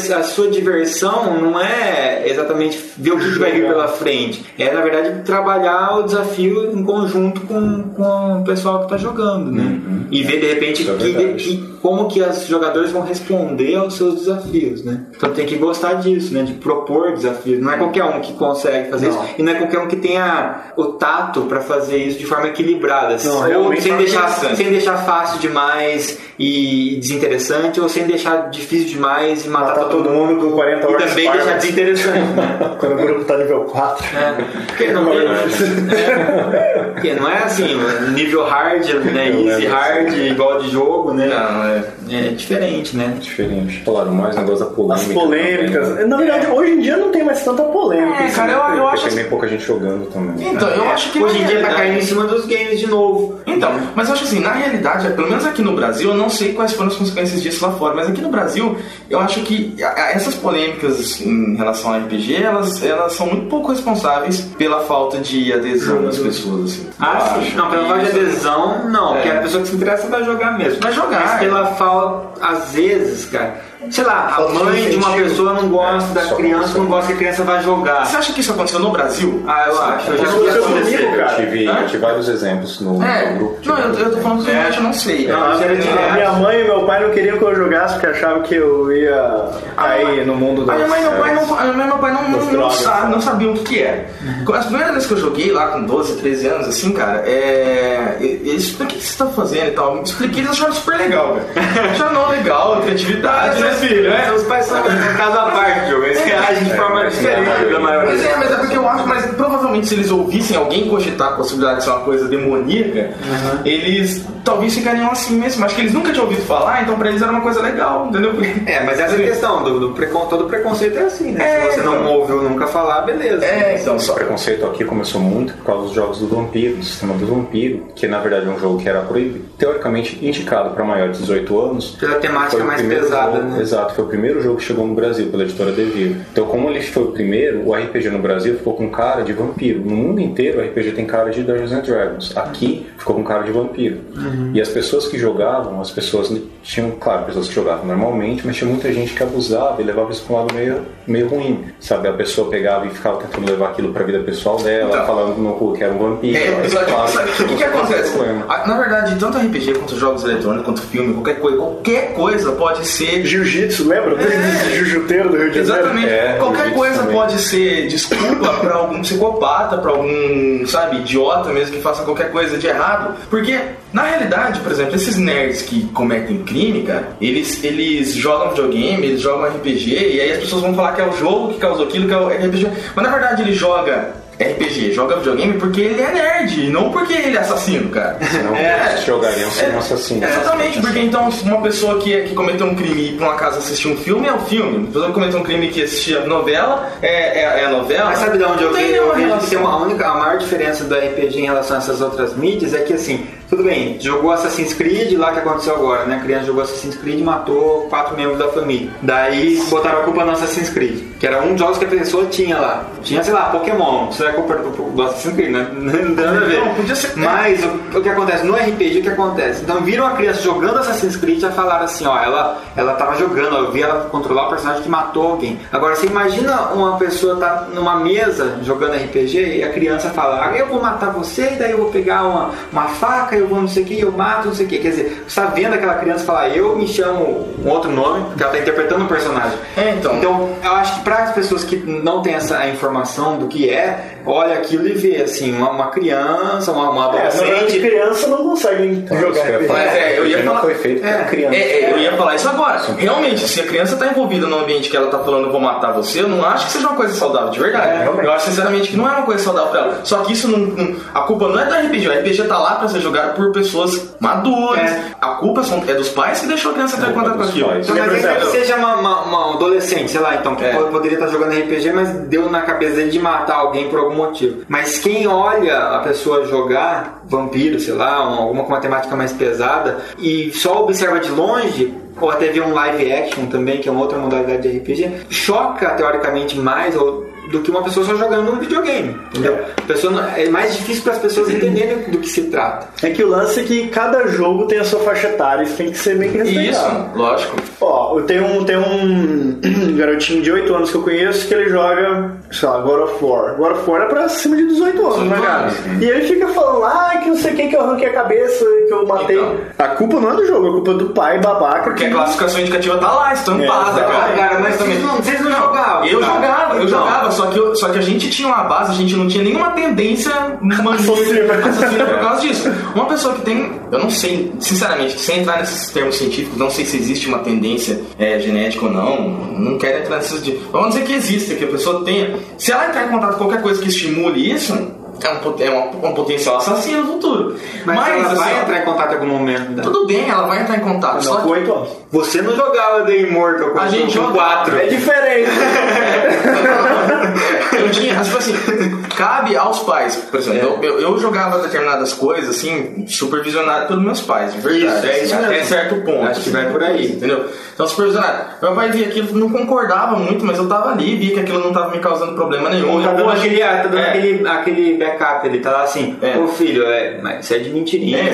sua, a sua diversão não é exatamente ver o que que vai vir pela frente. É, na verdade, trabalhar o desafio em conjunto com, com o pessoal que está jogando, né? E ver, de repente, é que, que- como que os jogadores vão responder aos seus desafios, né? Então tem que gostar disso, né? De propor desafios. Não é qualquer um que consegue fazer isso. E não é qualquer um que tenha o tato para fazer isso de forma equilibrada. Não, realmente sem deixar, sem deixar fácil demais e desinteressante, ou sem deixar difícil demais e matar, Matar todo mundo com 40 E horas também Spartans. deixar desinteressante? Quando o grupo tá nível 4. É, porque, não, é, porque não é assim, nível hard, né? Easy hard, igual de jogo, né? Não, é. É diferente, né? Diferente. Falaram mais negócio da polêmica. As polêmicas. também, né? Na verdade, hoje em dia não tem mais tanta polêmica. É, cara, eu, eu Porque acho tem assim. bem pouca gente jogando também. Então, eu acho que. Hoje em dia tá caindo em cima dos games de novo. Então, mas eu acho assim, na realidade, pelo menos aqui no Brasil, eu não sei quais foram as consequências disso lá fora, mas aqui no Brasil, eu acho que essas polêmicas em relação ao RPG, elas, elas são muito pouco responsáveis pela falta de adesão das pessoas, assim. Ah, sim. Não, pela falta de adesão, não. Porque É. a pessoa que se interessa vai jogar mesmo. Vai jogar, Mas é. pela falta, às vezes, cara. Sei lá, a mãe de uma pessoa não gosta da só criança, não gosta que a criança vai jogar. Você acha que isso aconteceu no Brasil? Ah, eu acho. Eu já vi aconteceu comigo, cara. Eu tive, eu tive vários exemplos no, É, no grupo. não, eu, eu tô falando que realmente eu não sei. É, minha mãe e meu pai não queriam que eu jogasse porque achavam que eu ia cair no mundo A das... minha mãe e meu pai não, a minha mãe e meu pai não, não, Das não, sabiam o que, que era. As primeiras vezes que eu joguei lá com 12, 13 anos, assim, cara, é. Eles, o que vocês estão fazendo e tal? Eu Expliquei, eles acharam super legal, cara. Acharam não legal, criatividade, né, filho? É. Seus pais são um caso à parte, jogo. Eles reagem de forma diferente da maioria. Mas é, mas é porque eu acho, mas provavelmente se eles ouvissem alguém cogitar a possibilidade de ser uma coisa demoníaca, eles talvez ficariam assim mesmo. Acho que eles nunca tinham ouvido falar, então pra eles era uma coisa legal, entendeu? É, mas essa é a questão, do, do precon, todo preconceito é assim, né? É, Se você não então. ouviu nunca falar, beleza. É, então, só. O preconceito aqui começou muito por causa dos jogos do vampiro, do sistema do vampiro, que na verdade é um jogo que era proibido, teoricamente indicado para maiores de 18 anos. Pela temática mais pesada, jogo- né? Exato, foi o primeiro jogo que chegou no Brasil pela editora Devir. Então, como ele foi o primeiro, o RPG no Brasil ficou com cara de vampiro. No mundo inteiro, o RPG tem cara de Dungeons and Dragons. Aqui ficou com cara de vampiro. Uhum. E as pessoas que jogavam, as pessoas tinham, claro, pessoas que jogavam normalmente, mas tinha muita gente que abusava e levava isso para um lado meio, meio ruim. Sabe, a pessoa pegava e ficava tentando levar aquilo para a vida pessoal dela, Então. falando no cu que era um vampiro. É, o que, que passa acontece? Na verdade, tanto RPG quanto jogos eletrônicos, quanto filme, qualquer coisa, qualquer coisa pode ser. Jiu-jitsu, lembra? É. Do Jujuteiro do Rio de Janeiro? Exatamente. É, qualquer coisa também. pode ser desculpa pra algum psicopata, pra algum, sabe, idiota mesmo que faça qualquer coisa de errado. Porque, na realidade, por exemplo, esses nerds que cometem crime, cara, eles, eles jogam videogame, eles jogam RPG, e aí as pessoas vão falar que é o jogo que causou aquilo, que é o RPG. Mas na verdade ele joga. RPG, joga videogame porque ele é nerd, não porque ele é assassino, cara. Senão É. eles jogariam sem um assassino. Exatamente, porque então uma pessoa que, que cometeu um crime e ir pra uma casa assistir um filme é o filme. Uma pessoa que cometeu um crime que assistia novela é, é, é a novela. Mas sabe de onde eu tem vejo? Eu vejo que relação. tem uma a única, a maior diferença do RPG em relação a essas outras mídias é que assim, tudo bem, jogou Assassin's Creed lá que aconteceu agora, né? A criança jogou Assassin's Creed e matou quatro membros da família. Daí botaram a culpa no Assassin's Creed, que era um dos jogos que a pessoa tinha lá. Tinha, sei lá, Pokémon. Isso é culpa do, Assassin's Creed, né? Não tem nada a ver. Não, podia ser- Mas o, o que acontece no RPG, o que acontece? Então viram a criança jogando Assassin's Creed e já falaram assim, ó, ela, ela tava jogando, eu vi ela controlar o personagem que matou alguém. Agora você imagina uma pessoa tá numa mesa jogando RPG e a criança fala, ah, eu vou matar você, e daí eu vou pegar uma, uma faca, eu vou não sei o que, eu mato, não sei o que. Quer dizer, você tá vendo aquela criança falar, eu me chamo um outro nome, porque ela tá interpretando um personagem. É, então. Então, eu acho que para as pessoas que não têm essa informação do que é, olha aquilo e vê assim, uma, uma criança, uma, uma É, adolescente. criança não consegue Então, jogar RPG. falar. Mas é, eu ia falar- foi feito É, criança. É, é, eu ia falar isso agora. Realmente, se a criança tá envolvida num ambiente que ela tá falando, eu vou matar você, eu não acho que seja uma coisa saudável, de verdade. É, eu acho sinceramente que não é uma coisa saudável pra ela. Só que isso não. não- a culpa não é do RPG, o RPG tá lá pra ser jogado por pessoas maduras. É. A culpa são- é dos pais que deixou a criança ter contato com aquilo. Então, mas ainda que exemplo- seja uma, uma- uma adolescente, sei lá, então, que É. po- poderia estar jogando RPG, mas deu na cabeça dele de matar alguém por algum motivo. Mas quem olha a pessoa jogar vampiro, sei lá, um- alguma com uma temática mais pesada, e só observa de longe, ou até vê um live action também, que é uma outra modalidade de RPG, choca teoricamente mais ou do que uma pessoa só jogando um videogame, entendeu? A pessoa não- é mais difícil para as pessoas entenderem do que se trata. É que o lance é que cada jogo tem a sua faixa etária, isso tem que ser bem que respeitado. Isso, lógico. Ó, eu tenho um, tem um garotinho de 8 anos que eu conheço que ele joga, sei lá, God of War. God of War é pra cima de 18 anos, né, 18 cara? E ele fica falando, ah, que não sei quem que eu arranquei a cabeça, que eu matei. Então. A culpa não é do jogo, a culpa é do pai babaca. Porque que- a classificação indicativa tá lá, estampada, É, cara. Cara, mas vocês não, vocês não jogavam. Eu cara. jogava, eu Então, jogava, só que, eu- só que a gente tinha uma base, a gente não tinha nenhuma tendência assassina por causa disso. Uma pessoa que tem, eu não sei, sinceramente, sem entrar nesses termos científicos, não sei se existe uma tendência é, genética ou não, não quero entrar nesses. Vamos dizer que existe, que a pessoa tenha. Se ela entrar em contato com qualquer coisa que estimule isso, é um, é um, um potencial assassino no futuro. Mas, ela assim, vai entrar em contato em algum momento. né? Tudo bem, ela vai entrar em contato. Não, só com que 8 anos. Você não jogava The Immortal com, A gente com quatro. É diferente. eu tinha, tipo assim, cabe aos pais. Por exemplo, eu, eu, eu jogava determinadas coisas, assim, supervisionado pelos meus pais, de verdade. Isso, é isso até mesmo. certo ponto. Acho que vai por aí. Entendeu? Então, supervisionado. Meu pai via aquilo, não concordava muito, mas eu tava ali, via que aquilo não tava me causando problema nenhum. Tá dando, aquele, ah, tá dando É. aquele, aquele backup, ele tá lá assim, É. ô filho, é, mas isso é de mentirinha É.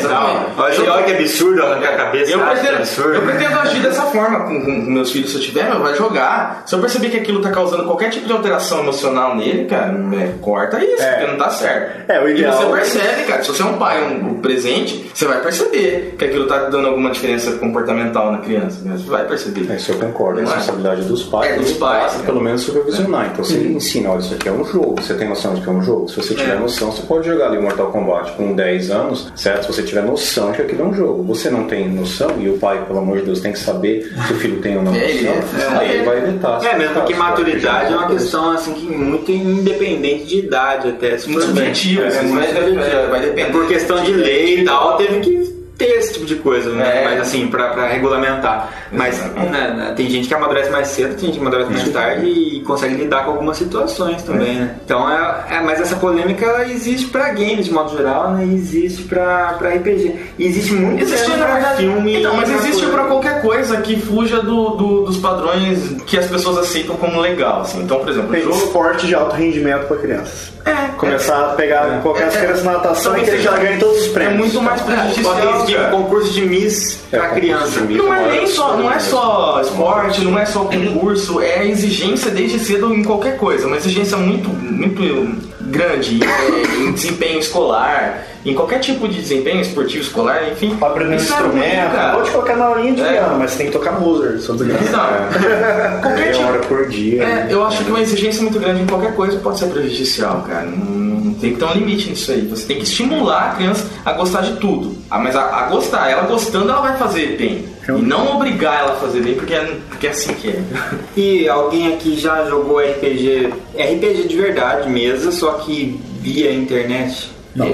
Olha, olha que absurdo arrancar a cabeça, Eu que é pretendo, absurdo. eu pretendo agir dessa forma com, com meus filhos. Se eu tiver, meu, vai jogar. Se eu perceber que aquilo tá causando qualquer tipo de alteração emocional nele, cara, é, corta isso, É. porque não tá certo. É, o ideal- E você percebe, cara, se você é um pai, um, um presente, você vai perceber que aquilo tá dando alguma diferença comportamental na criança. né? Você vai perceber. É, isso eu concordo. A é? responsabilidade dos pais. É, dos pais, pais, é. Pelo menos supervisionar. Então, se ele ensina, olha, isso aqui é um jogo. Você tem noção de que é um jogo? Se você tiver É. noção, você pode jogar ali Mortal Kombat com 10 anos, certo? Se você tiver noção de que aquilo é um jogo. Você não tem noção, e o pai, pelo amor de Deus, tem que saber se o filho tem ou não É, ele noção, é. aí ele vai evitar. É, mesmo porque maturidade é uma questão assim que muito independente de idade até. Se Muito subjetivo, É, assim, vai- subjetivo. vai- vai depender. É Por questão de lei e tal, teve que ter esse tipo de coisa, né? É. Mas assim, pra, pra regulamentar. Mas né, né, tem gente que amadurece mais cedo, tem gente que amadurece mais tarde e consegue lidar com algumas situações também, né? Então é, é- Mas essa polêmica ela existe pra games de modo geral, né? E existe pra, pra RPG. E existe muito Existe, pra verdade. filme. então, mas e pra existe coisa. pra qualquer coisa que fuja do, do- dos padrões que as pessoas aceitam como legal. Assim. Então, por exemplo, o Tem jogo. esporte de alto rendimento pra crianças. É, Começar a pegar qualquer É, é. criança na natação e Talvez que ele já ganha todos os é prêmios. muito mais prejudicial. De cara. concurso de Miss É, pra criança. Miss. Não é Maior nem só, não é só esporte, não é só concurso, é a exigência desde cedo em qualquer coisa, uma exigência muito, muito grande é, em desempenho escolar, em qualquer tipo de desempenho esportivo escolar, enfim. Pra aprender um é instrumento, pode colocar na aulinha de É. piano, mas tem que tocar Mozart, sou desgraçado. Não, qualquer Meia tipo. hora por dia. É, né? eu acho que uma exigência muito grande em qualquer coisa pode ser prejudicial, cara. Não, tem que ter um limite nisso aí. Você tem que estimular a criança a gostar de tudo. Ah, mas a, a gostar, ela gostando, ela vai fazer bem. E não obrigar ela a fazer bem, porque é, porque é assim que é. E alguém aqui já jogou RPG, RPG de verdade, mesa, só que via internet? Não.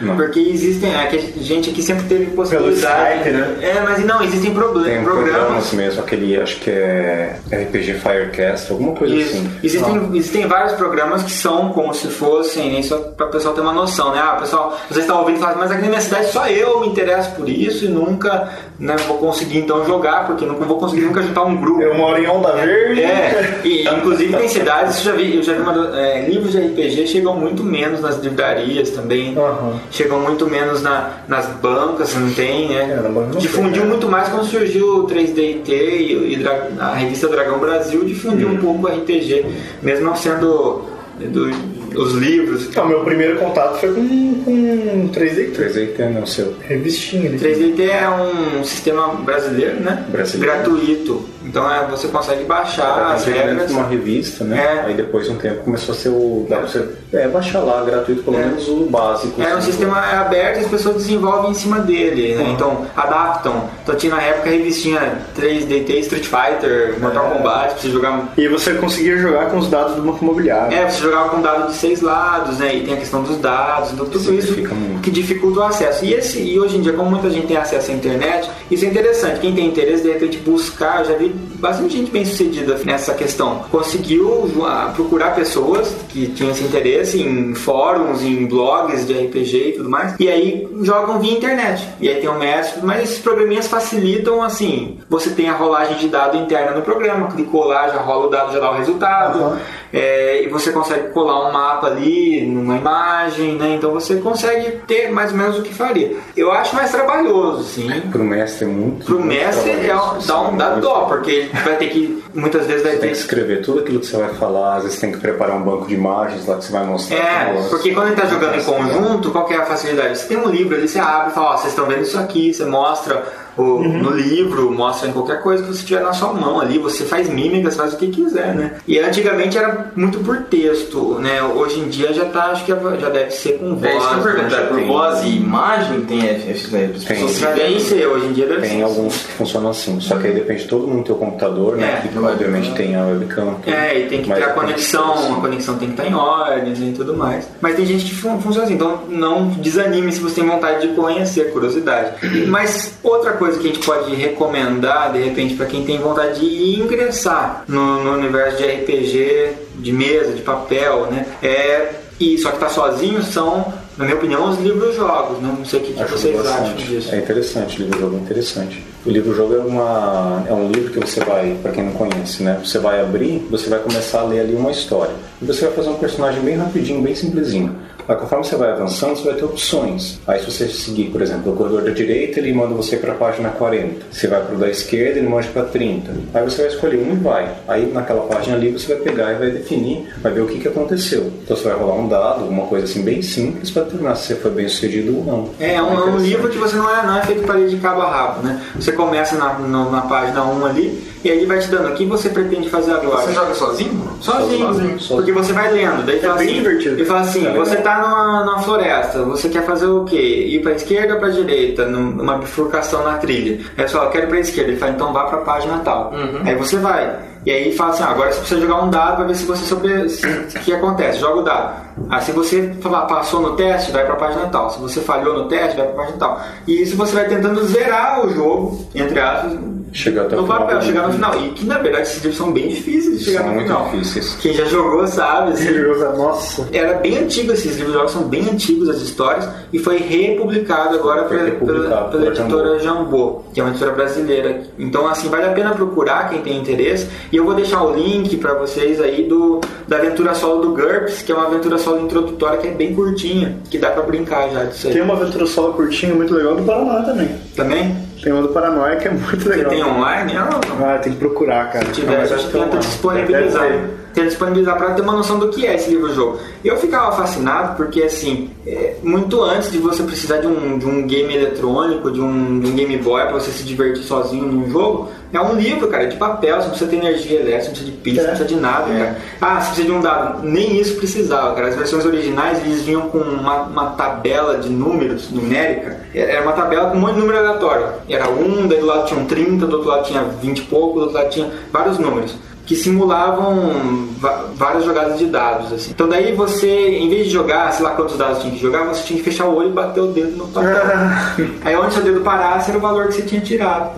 Não. Porque existem, é que a gente aqui sempre teve possibilidade. Skype, né? É, mas não, existem proble- Tem programas. programas mesmo, aquele, acho que é RPG Firecast, alguma coisa Isso. assim. Existem, existem vários programas que são como se fossem, nem só para o pessoal ter uma noção, né? Ah, pessoal, você está ouvindo e fala, mas aqui na minha cidade só eu me interesso por isso e nunca né, vou conseguir então jogar, porque nunca vou conseguir nunca juntar um grupo. Eu moro em Onda Verde. É, e inclusive tem cidades, eu já vi, eu já vi uma, é, livros de RPG chegam muito menos nas livrarias também, Aham. chegam muito menos na, nas bancas, não tem, né? É, não difundiu né? muito mais quando surgiu o 3DT e, e a revista Dragão Brasil difundiu um pouco o RPG, mesmo não sendo do- os livros. Então, meu primeiro contato foi com, com 3D. 3D é o seu. Revistinha ali. 3DT é um sistema brasileiro, né? Brasileiro. Gratuito. Então é, você consegue baixar as Antigamente regras. uma revista, né? É. Aí depois de um tempo começou a ser o. Dá pra você é, baixar lá, gratuito, pelo É. menos o básico. Era um assim, sistema aberto e as pessoas desenvolvem em cima dele, né? Então, adaptam. Então tinha na época a revistinha 3DT, Street Fighter, Mortal Kombat, pra você jogar. E você conseguia jogar com os dados do banco imobiliário. É, você jogava com dado de seis lados, né? E tem a questão dos dados, então tudo isso muito. que dificulta o acesso. E, esse, e hoje em dia, como muita gente tem acesso à internet, isso é interessante. Quem tem interesse, de repente, buscar, eu já vi bastante gente bem sucedida nessa questão. Conseguiu procurar pessoas que tinham esse interesse em fóruns, em blogs de RPG e tudo mais, e aí jogam via internet. E aí tem um mestre, mas esses programinhas facilitam assim. Você tem a rolagem de dado interna no programa, clicou lá, já rola o dado, já dá o resultado. Aham. É, e você consegue colar um mapa ali numa imagem, né? Então você consegue ter mais ou menos o que faria. Eu acho mais trabalhoso, sim. Pro mestre é muito. Pro muito mestre é, dá, um, dá dó, porque ele vai ter que, muitas vezes vai Você tem ter que escrever tudo aquilo que você vai falar, às vezes tem que preparar um banco de imagens lá que você vai mostrar. É, porque quando ele tá jogando em conjunto, qual que é a facilidade? Você tem um livro ali, você abre e fala, ó, vocês estão vendo isso aqui, você mostra o- no livro, mostra em qualquer coisa que você tiver na sua mão ali, você faz mímicas, faz o que quiser, né? E antigamente era muito por texto, né? Hoje em dia já tá, acho que já deve ser com voz. É isso que eu né? pergunto, é por tem- voz e imagem tem esses aí, as Tem. pessoas deve ser, hoje em dia deve Tem ser. alguns que funcionam assim, só que aí depende de todo mundo ter o computador, né? É. que obviamente tem a webcam. tudo. É, e tem que ter a tem conexão, assim. a conexão tem que estar em ordem né, e tudo mais. Mas tem gente que fun- funciona assim, então não desanime se você tem vontade de conhecer, curiosidade. Mas outra coisa que a gente pode recomendar, de repente, para quem tem vontade de ingressar no, no universo de RPG, de mesa, de papel, né? É, e só que tá sozinho, são, na minha opinião, os livros-jogos. né? Não sei o que, que vocês acham bastante. disso. É interessante, livro-jogo é interessante. O livro-jogo é, uma, é um livro que você vai, para quem não conhece, né? Você vai abrir, você vai começar a ler ali uma história. E você vai fazer um personagem bem rapidinho, bem simplesinho. Mas conforme você vai avançando, você vai ter opções. Aí se você seguir, por exemplo, o corredor da direita, ele manda você para a página 40. Você vai para o da esquerda, ele manda para 30. Aí você vai escolher um e vai. Aí naquela página ali você vai pegar e vai definir, vai ver o que, que aconteceu. Então você vai rolar um dado, uma coisa assim bem simples para determinar se você foi bem sucedido ou não. É, é um, é um livro que você não é, não é feito para ler de cabo a rabo, né? Você começa na, no- na página 1 ali, e aí ele vai te dando o que você pretende fazer agora. Você joga sozinho? Sozinho, Sozinho. porque você vai lendo. Daí fala bem assim, divertido. Ele fala assim, É você tá numa, numa floresta, você quer fazer o quê? Ir pra esquerda ou pra direita, num- numa bifurcação na trilha. Aí você fala, eu quero ir pra esquerda. Ele fala, então vá pra página tal. Aí você vai. E aí fala assim, ah, agora você precisa jogar um dado pra ver se você sobre... O que acontece? Joga o dado. Ah, se você fala- passou no teste, vai pra página tal. Se você falhou no teste, vai pra página tal. E isso você vai tentando zerar o jogo, entre aspas, Chegar até o no final papel, chegar no final. E que na verdade esses livros são bem difíceis de chegar São no muito final. difíceis. Quem já jogou sabe, assim. Nossa. Era bem antigo esses livros, jogos são bem antigos as histórias e foi republicado agora Foi pela, republicado pela, pela pela editora Jambô, que é uma editora brasileira. Então assim, vale a pena procurar quem tem interesse. E eu vou deixar o link para vocês aí do da aventura solo do GURPS, que é uma aventura solo introdutória que é bem curtinha, que dá para brincar já disso aí. Tem uma aventura solo curtinha muito legal do Paraná também. Também? Tem uma do Paranoia que é muito Você legal. tem online? Ah, não. Ah, tem que procurar, cara. Se tiver, acho que tenta disponibilizar. Tenta disponibilizar para ter uma noção do que é esse livro-jogo. Eu ficava fascinado porque, assim, é, muito antes de você precisar de um, de um game eletrônico, de um, de um Game Boy para você se divertir sozinho num jogo, é um livro, cara, de papel, você não precisa ter energia elétrica, não precisa de pilha, É. não precisa de nada, cara. Ah, você precisa de um dado. Nem isso precisava, cara. As versões originais, eles vinham com uma, uma tabela de números numérica. Era uma tabela com um monte de número aleatório. Era um, daí do lado tinha um 30, do outro lado tinha 20 e pouco, do outro lado tinha vários números que simulavam va- várias jogadas de dados. Assim. Então daí você, em vez de jogar, sei lá quantos dados tinha que jogar, você tinha que fechar o olho e bater o dedo no papel. aí onde seu dedo parasse era o valor que você tinha tirado.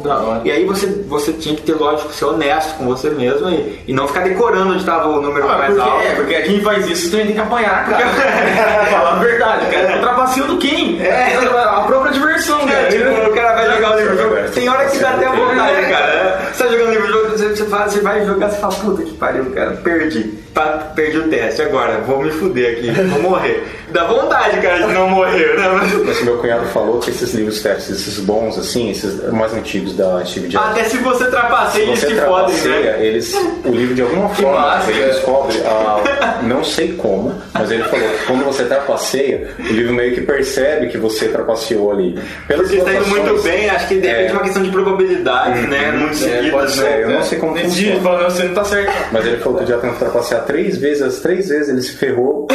E aí você, você tinha que ter, lógico, ser honesto com você mesmo e, e não ficar decorando onde estava o número Ah, mais porque, alto. é, porque quem faz isso tem que apanhar, cara. Falar a verdade, cara. Trapaceando quem? É. A própria diversão, É, cara. tipo, o cara vai jogar o livro. Tem hora que dá até vontade, cara. Você tá jogando livro jogo, você, você fala, você vai jogar, você fala, puta que pariu, cara, perdi. Pá, Perdi o teste, agora vou me fuder aqui, vou morrer. Dá vontade, cara, de não morrer, né? Mas- Mas meu cunhado falou que esses livros testes, esses bons, assim, esses mais antigos da Steve Jobs. Até se você trapaceia, eles você te fodem, trapaceia, né? eles, o livro de alguma forma massa, ele descobre, ah, não sei como, mas ele falou que quando você trapaceia, o livro meio que percebe que você trapaceou ali. Pelas Porque está indo muito bem, acho que depende É. de uma questão de probabilidade, né? Muito É, seguidas, pode ser, né? eu não sei como funciona. Não tá certo. Mas ele falou que já tentou trapacear três vezes, as três vezes ele se ferrou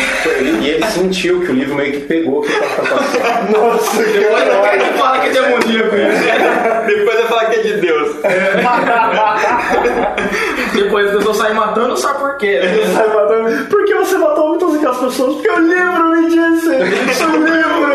e ele sentiu que o livro meio que pegou que tava trapaceando. Nossa, que Depois eu quero que fala que é demoníaco isso. Depois eu falar que é de Deus. Depois as pessoas saem matando, sabe por quê? né? Sai matando. Por que você matou muitas daquelas pessoas? Porque o livro me disse! O livro!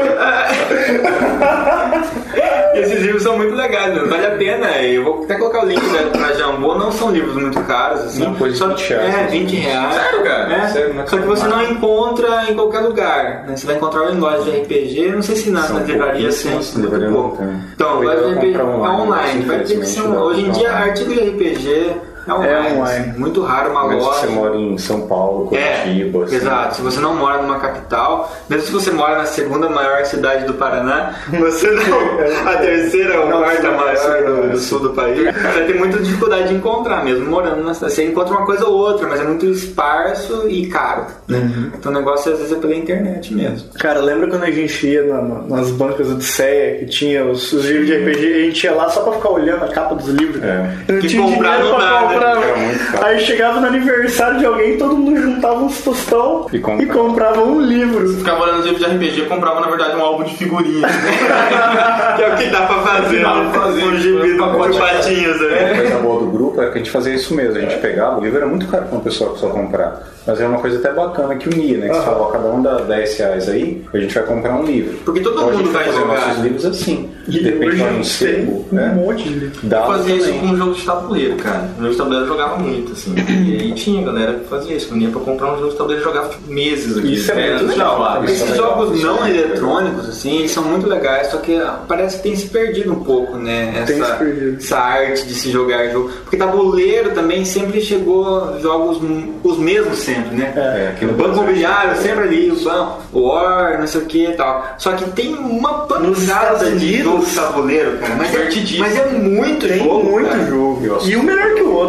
Esses livros são muito legais, né? vale a pena. Eu vou até colocar o link da, pra Jambô, não são livros muito caros, assim. Não, coisa de Só 20 reais, É, assim. 20 reais. Sério, cara? É. Sério, não é Só que você não encontra em qualquer lugar. Né? Você vai encontrar em loja de RPG, não sei se na, nas livrarias tem. pouquíssimas, muito livraria pouco. Então, loja de RPG é online, online. Vai ter que infelizmente, ser dá Hoje em pra dia, artigo de RPG é online. online. assim. Muito raro uma Mas se loja. você mora em São Paulo, É, Curitiba, assim, exato. Se você não mora numa capital, mesmo se você mora na segunda maior cidade do Paraná, você não. a terceira ou quarta maior do, do sul do país, você vai ter muita dificuldade de encontrar mesmo morando na cidade. Você encontra uma coisa ou outra, mas é muito esparso e caro. né? Uhum. Então o negócio às vezes é pela internet mesmo. Cara, lembra quando a gente ia na- na- nas bancas do Ceia que tinha os, os livros de RPG? A gente ia lá só pra ficar olhando a capa dos livros. É. Não Que tinha comprar não dá, né? Comprar. Era muito caro. Aí chegava no aniversário de alguém, todo mundo juntava uns tostão E e comprava. comprava um livro. Ficava olhando livro de RPG, comprava na verdade um álbum de figurinhas. que é o que dá pra fazer, Dá né? pra fazer. um gibi do Pacote. patinhos, né? A coisa boa do grupo é que a gente fazia isso mesmo. A gente pegava, o livro era muito caro pra uma pessoa só comprar. Mas era uma coisa até bacana que unia, né? Que você falou, cada um dá 10 reais aí, a gente vai comprar um livro. Porque todo Então a mundo gente vai fazer jogar. nossos livros assim. E De repente vai tem sebo, um né? monte de livro. Dá Eu fazia isso também. com um jogo de tabuleiro, cara. O jogo de tabuleiro eu jogava muito, assim. E aí tinha galera que fazia isso. Quando ia pra comprar um jogo de tabuleiro, eu jogava tipo, meses aqui. Isso é muito legal. é Esses legal. jogos é não eletrônicos, assim, eles são muito legais, só que ah, parece que tem se perdido um pouco, né? Tem Essa, se perdido. essa arte de se jogar jogo. Porque tabuleiro também sempre chegou jogos os mesmos sempre, né? É, no o Banco Imobiliário, sempre ali, o banco, o War, não sei o que e tal. Só que tem uma pancada de jogo de tabuleiro, cara. Mas é, mas é muito Tem jogo. muito cara. jogo. E um melhor que o outro.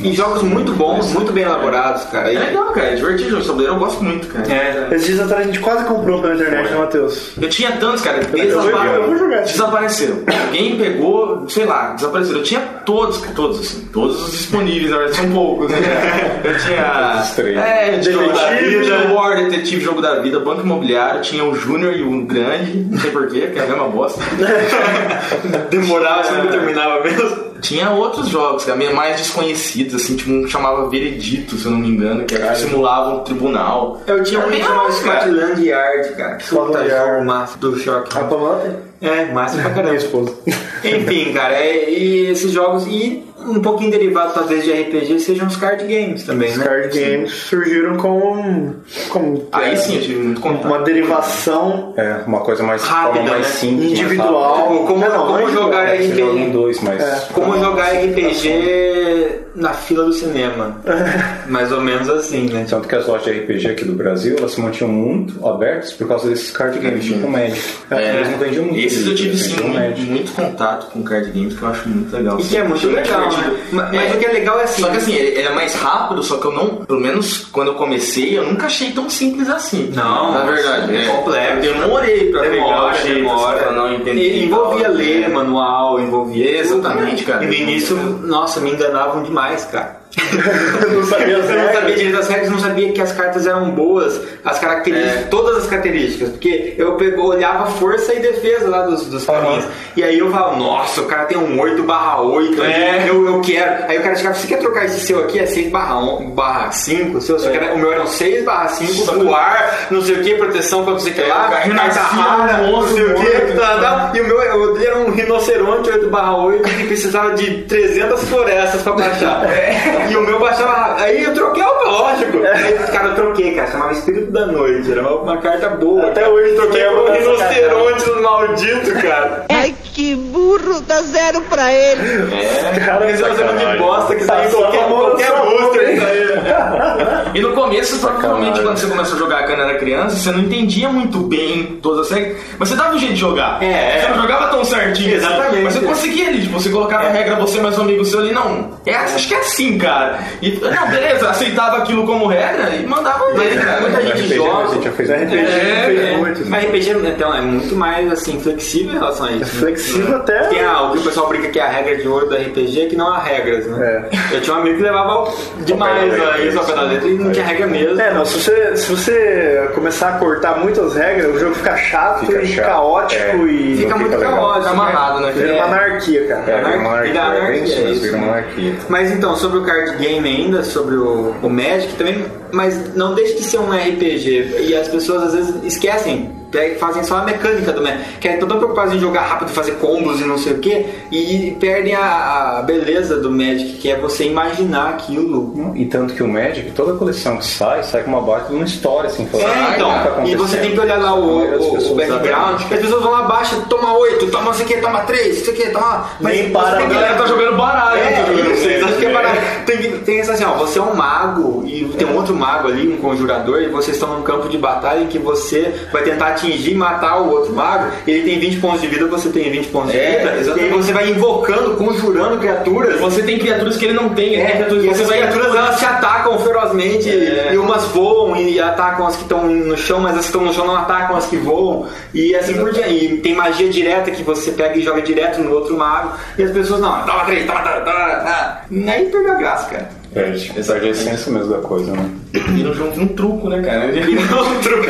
E jogos muito bons, muito bem elaborados, cara. É E- legal, cara. É divertido jogo de tabuleiro, eu gosto muito, cara. É. Esses dias atrás a gente quase comprou pela internet, né, Matheus? Eu tinha tantos, cara, desapare- desapareceram. Alguém pegou, sei lá, desapareceram. Eu tinha todos, todos assim, todos os disponíveis, na verdade, são poucos, né? Eu tinha. É, tinha jogo da Detetive, vida? War, Detetive, Jogo da Vida, Banco Imobiliário, tinha o Júnior e o Grande, não sei porquê, que é a mesma bosta. Demorava, sempre terminava mesmo. Tinha outros jogos, cara, mais desconhecidos, assim, tipo um que chamava Veredito, se eu não me engano, que era que simulava um tribunal. Eu tinha um que chamava. Scotland Yard, cara. Que puta Yard. jogo massa do choque. A Pamela. É, massa pra Minha caramba. esposa. Enfim, cara, é- e esses jogos, e um pouquinho derivado talvez de RPG, sejam os card games também, Os né? card games surgiram como, como Aí é, sim, eu tive muito contato. uma derivação É, uma coisa mais, Rápida, mais né? simples. individual. Como- como- Não, como não é jogar em RPG. dois, mas... É. Como jogar RPG na fila do cinema. Mais ou menos assim, né? Tanto que as lojas de RPG aqui do Brasil, elas se mantinham muito abertas por causa desses card games, tipo o Magic. Eles não vendiam muito. Esses eu tive sim muito, muito contato com card games que eu acho muito legal. E que é muito legal, divertido. né? Mas, mas É. o que é legal é assim. Só que assim, ele ele é mais rápido, só que eu não, pelo menos quando eu comecei, eu nunca achei tão simples assim. Não, na verdade. é complexo. Eu demorei pra pegar o Demora, jeito, demora. pra não entender. E envolvia tal. ler, manual, envolvia. Exatamente, cara. E no início, nossa, me enganavam demais, cara. Eu não sabia Eu não sabia direito as regras, não sabia que as cartas eram boas, as características, É. todas as características, porque eu pego, olhava força e defesa lá dos, dos caminhos. E aí eu falava, nossa, o cara tem um 8 barra 8, É. eu, eu quero. Aí o cara chegava, você quer trocar esse seu aqui? É 6 barra, 1, barra 5, o, seu, só que era- o meu era um 6 barra 5, Só que- voar, não sei o que, proteção contra não sei o que É, lá, carta rara, não sei o que, tá, tá. e o meu dele era um rinoceronte 8 barra 8 que precisava de 300 florestas pra baixar. E o meu baixava rápido. Aí eu troquei, ó, lógico. Aí, cara, eu troquei, cara, chamava Espírito da Noite, era uma, carta boa. Até hoje troquei por um rinoceronte maldito, cara. Ai, que burro, dá zero pra ele. É, Cara, esse é um de bosta que sai em Passou a qualquer, qualquer booster. isso aí. E no começo, provavelmente, quando você começou a jogar quando era criança, você não entendia muito bem todas as regras, mas você dava um jeito de jogar. É. Você não jogava tão certinho. assim, Exatamente. mas você conseguia ali, tipo, você colocava a regra, você mais um amigo seu ali, não, é, acho que é assim, cara. E, não, beleza, aceitava aquilo como regra e mandava Mas ver, cara. muita gente RPG joga. a gente já fez. RPG É, fez é. muito. Mas RPG então, é muito mais assim, flexível em relação a isso. né? Flexível até. Tem a, o que o pessoal brinca que é a regra de ouro do RPG, que não há regras, né? Eu tinha um amigo que levava demais Ao pé da a letra, isso ao pé da letra e não tinha regra mesmo. É, não, se você, se você começar a cortar muitas regras, o jogo fica chato Fica e chato, caótico é. e Fica muito fica legal. caótico, Fica amarrado, né? vira É. uma anarquia, cara. É, vira uma anarquia, é bem anarquia, isso, é isso, vira uma né? anarquia. Mas então, sobre o card game ainda, sobre o, o Magic também, mas não deixa de ser um RPG. E as pessoas às vezes esquecem, fazem só a mecânica do Magic. Que estão tão preocupados em jogar rápido, fazer combos e não sei o que, e perdem a, a beleza do Magic, que é você imaginar aquilo. E tanto que o Magic, toda coleção que sai, sai com uma baita de uma história, assim, falando, É, "Ah, então, tá e você acontecendo?" tem que olhar lá o, o, o background, as pessoas vão lá, baixa, toma 8, toma não sei o que, toma 3, não sei o que, toma. Nem você para, tem A galera tá jogando baralho. É, tá jogando isso, acho que é barato. Tem, que- tem essa assim, ó, você é um mago e tem um outro mago ali, um conjurador, e vocês estão num campo de batalha em que você vai tentar atingir e matar o outro mago, ele tem 20 pontos de vida, você tem 20 pontos de É, vida, e aí exatamente. você vai invocando, conjurando criaturas. Você tem criaturas que ele não tem, É, criaturas e essas vai criaturas elas te atacam ferozmente É. e umas voam e atacam as que estão no chão, mas as que estão no chão não atacam as que voam e assim por diante. E tem magia direta que você pega e joga direto no outro mago e as pessoas não, toma três, toma, toma, toma, aí perdeu a graça, cara. Perde, perde a essência mesmo da coisa, né? Vira um, um truco, né, cara? Um truque.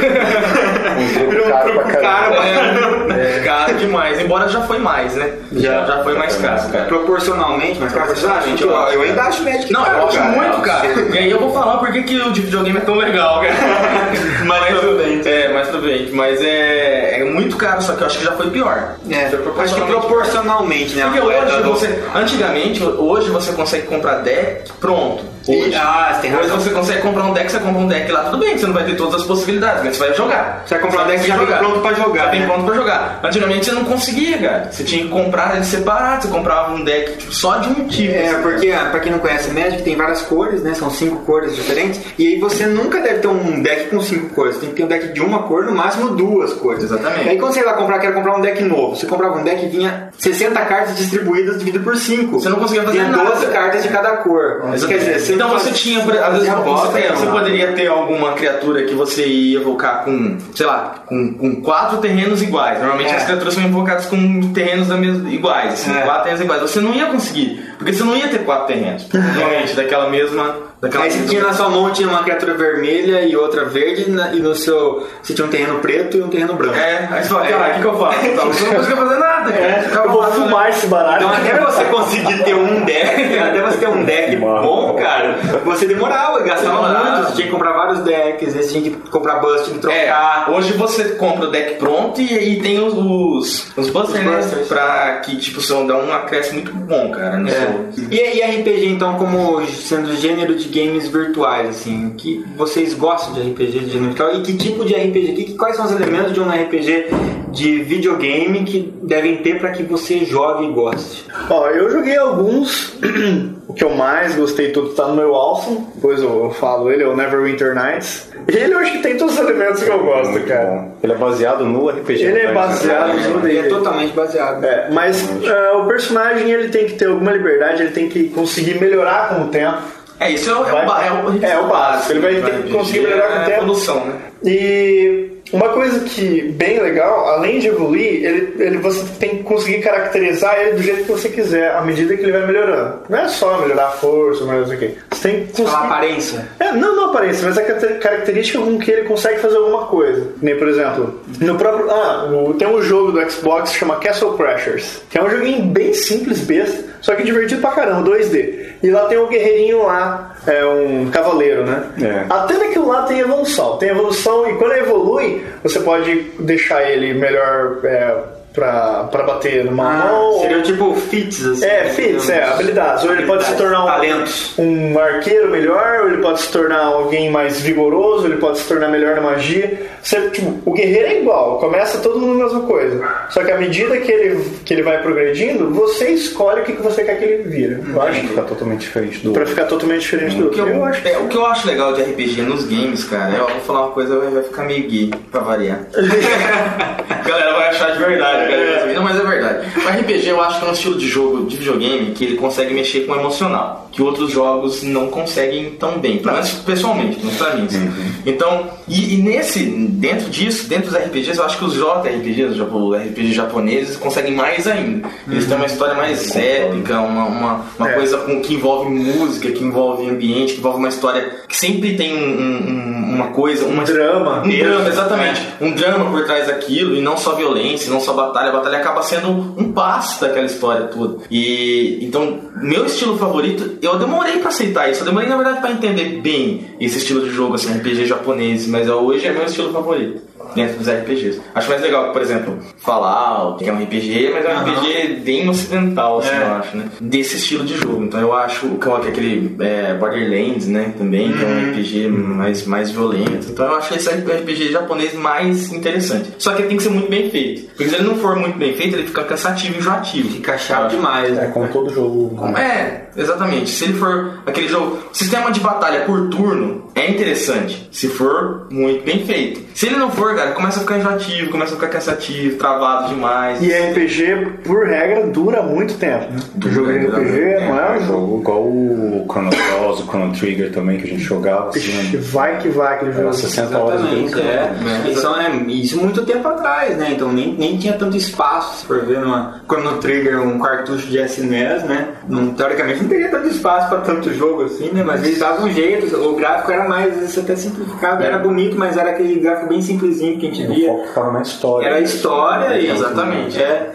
Um Virou um caro pra truco caro pra É, caro demais. Embora já foi mais, né? Já, já foi mais caro, cara. Proporcionalmente, mas cara, Proporcionalmente, eu, eu ainda acho Magic Não, caro, eu acho cara. muito caro. E aí eu vou falar por que o de videogame é tão legal, cara. Mais pra frente. É, mais pra frente. Mas é, é muito caro, só que eu acho que já foi pior. É, Foi acho que proporcionalmente né? Porque hoje do- você, antigamente, hoje você consegue comprar deck pronto. Hoje. Ah, você tem razão. você consegue comprar um deck, você compra um deck lá, tudo bem, você não vai ter todas as possibilidades, mas você vai jogar. Você vai comprar um deck que já vem pronto pra jogar, Já vem né? pronto pra jogar. Antigamente você não conseguia, cara. Você tinha que comprar ele separado, você comprava um deck tipo, só de um tipo. É, assim. porque ah, pra quem não conhece Magic, tem várias cores, né? São cinco cores diferentes. E aí você nunca deve ter um deck com cinco cores. Você tem que ter um deck de uma cor, no máximo duas cores. Exatamente. E aí quando você vai comprar, quer comprar um deck novo, você comprava um deck e vinha 60 cartas distribuídas dividido por 5. Você não conseguia fazer Vinha nada. 12 cartas de cada cor. Quer dizer, você então você tinha, às vezes você, você poderia ter alguma criatura que você ia evocar com, sei lá, com, com quatro terrenos iguais. Normalmente É. as criaturas são invocadas com terrenos da mesma, iguais, assim, É. quatro terrenos iguais. Você não ia conseguir, porque você não ia ter quatro terrenos, provavelmente, daquela mesma. Daquela Aí você tinha na sua mão tinha uma criatura vermelha e outra verde, e na- e no seu. Você tinha um terreno preto e um terreno branco. É, aí você fala, cara, o que, que eu faço? Você não conseguia fazer nada, cara. É, eu vou fumar esse baralho. Então até você conseguir ter um deck, até você ter um deck bom, cara, você demorava, gastava Demorava. muito, você tinha que comprar vários decks, você tinha que comprar bust, tinha que trocar. É, hoje você compra o deck pronto e aí tem os, os, os busters, né? busters. Pra que, tipo, são, dá um acréscimo muito bom, cara, no É. seu... E, e RPG então como sendo gênero de games virtuais, assim, que vocês gostam de RPG de gênero virtual e que tipo de RPG, que, quais são os elementos de um RPG de videogame que devem ter para que você jogue e goste? Ó, eu joguei alguns. o que eu mais gostei tudo tá no meu Awesome. Depois eu, eu falo ele, é o Neverwinter Nights. Ele eu acho que tem todos os elementos que eu gosto, Muito cara. bom. Ele é baseado no RPG. Ele é né? baseado no Ele é totalmente baseado. É, mas é, o personagem ele tem que ter alguma liberdade, ele tem que conseguir melhorar com o tempo. É, isso é o, é Vai- o, ba- é o, é o básico, ele vai ter que conseguir melhorar com o é a tempo. evolução, né? E uma coisa que bem legal, além de evoluir, ele, ele você tem que conseguir caracterizar ele do jeito que você quiser, à medida que ele vai melhorando. Não é só melhorar a força, mas não sei o quê. Você tem que conseguir. aparência. É, não, não aparência, mas a caracter- característica com que ele consegue fazer alguma coisa. Nem, por exemplo, no próprio. Ah, tem um jogo do Xbox que chama Castle Crashers, que é um joguinho bem simples, besta, só que divertido pra caramba, 2D. E lá tem um guerreirinho lá, é um cavaleiro, né? É. Até naquilo lá tem evolução. Tem evolução e quando evolui, você pode deixar ele melhor é, pra, pra bater numa mão. Seria tipo fits, assim. É, fits, é, habilidades. Ou ele pode se tornar um, Talentos. um arqueiro melhor, ou ele pode se tornar alguém mais vigoroso, ele pode se tornar melhor na magia. Você, tipo, o guerreiro é igual, começa todo mundo a mesma coisa. Só que à medida que ele, que ele vai progredindo, você escolhe o que, que você quer que ele vira. Eu acho que Fica totalmente diferente do pra ficar totalmente diferente do O que, outro. eu, Eu acho é, o que eu acho legal de RPG nos games, cara, eu vou falar uma coisa, vai vai ficar meio gay, pra variar. a galera vai achar de verdade, galera. Não, mas é verdade. O RPG eu acho que é um estilo de jogo, de videogame, que ele consegue mexer com o emocional, que outros jogos não conseguem tão bem, pelo menos pessoalmente, menos pra mim. assim. Então, e, e nesse, dentro disso, dentro dos RPGs, eu acho que os JRPGs, os japo- RPG japoneses, conseguem mais ainda. Eles têm uma história mais épica, uma, uma, uma É. coisa com, que envolve música, que envolve ambiente, que envolve uma história que sempre tem um- um- uma coisa, uma drama. um drama, exatamente. Um drama por trás daquilo, e não só violência, não só batalha. A batalha acaba sendo um passo daquela história toda. E então, meu estilo favorito, eu demorei pra aceitar isso. Eu demorei, na verdade, pra entender bem esse estilo de jogo, assim, RPG japonês, mas hoje é meu estilo favorito. Dentro dos RPGs. Acho mais legal, por exemplo, Fallout, que é um RPG, mas é um RPG bem ocidental, assim, É. eu acho, né? Desse estilo de jogo. Então eu acho que é aquele é, Borderlands, né? Também, que é um RPG mais, mais violento. Então eu acho esse RPG japonês mais interessante. Só que ele tem que ser muito bem feito. Porque se ele não for muito bem feito, ele fica cansativo e enjoativo. Fica chato demais. É, como todo jogo. É, exatamente. Se ele for aquele jogo. Sistema de batalha por turno é interessante. Se for muito bem feito. Se ele não for, cara, começa a ficar enjoativo, começa a ficar cansativo, travado demais. E RPG, por regra, dura muito tempo. Né? O jogo de Dura RPG muito não é É um jogo igual o Chrono Cross, o Chrono Trigger também, que a gente jogava. Ixi, Assim, vai que vai aquele jogo. era 60 horas Exatamente, brincando. é. Isso, é. Isso muito tempo atrás, né? Então nem, nem tinha tanto espaço, se for ver numa Chrono Trigger, um cartucho de SNES, né? Não, teoricamente não teria tanto espaço pra tanto jogo assim, né? Mas eles davam um jeito, o gráfico era mais, vezes até simplificado, era bonito, mas era aquele gráfico bem simplesinho que a gente O via. foco ficava na história. Era a história e Exatamente. É.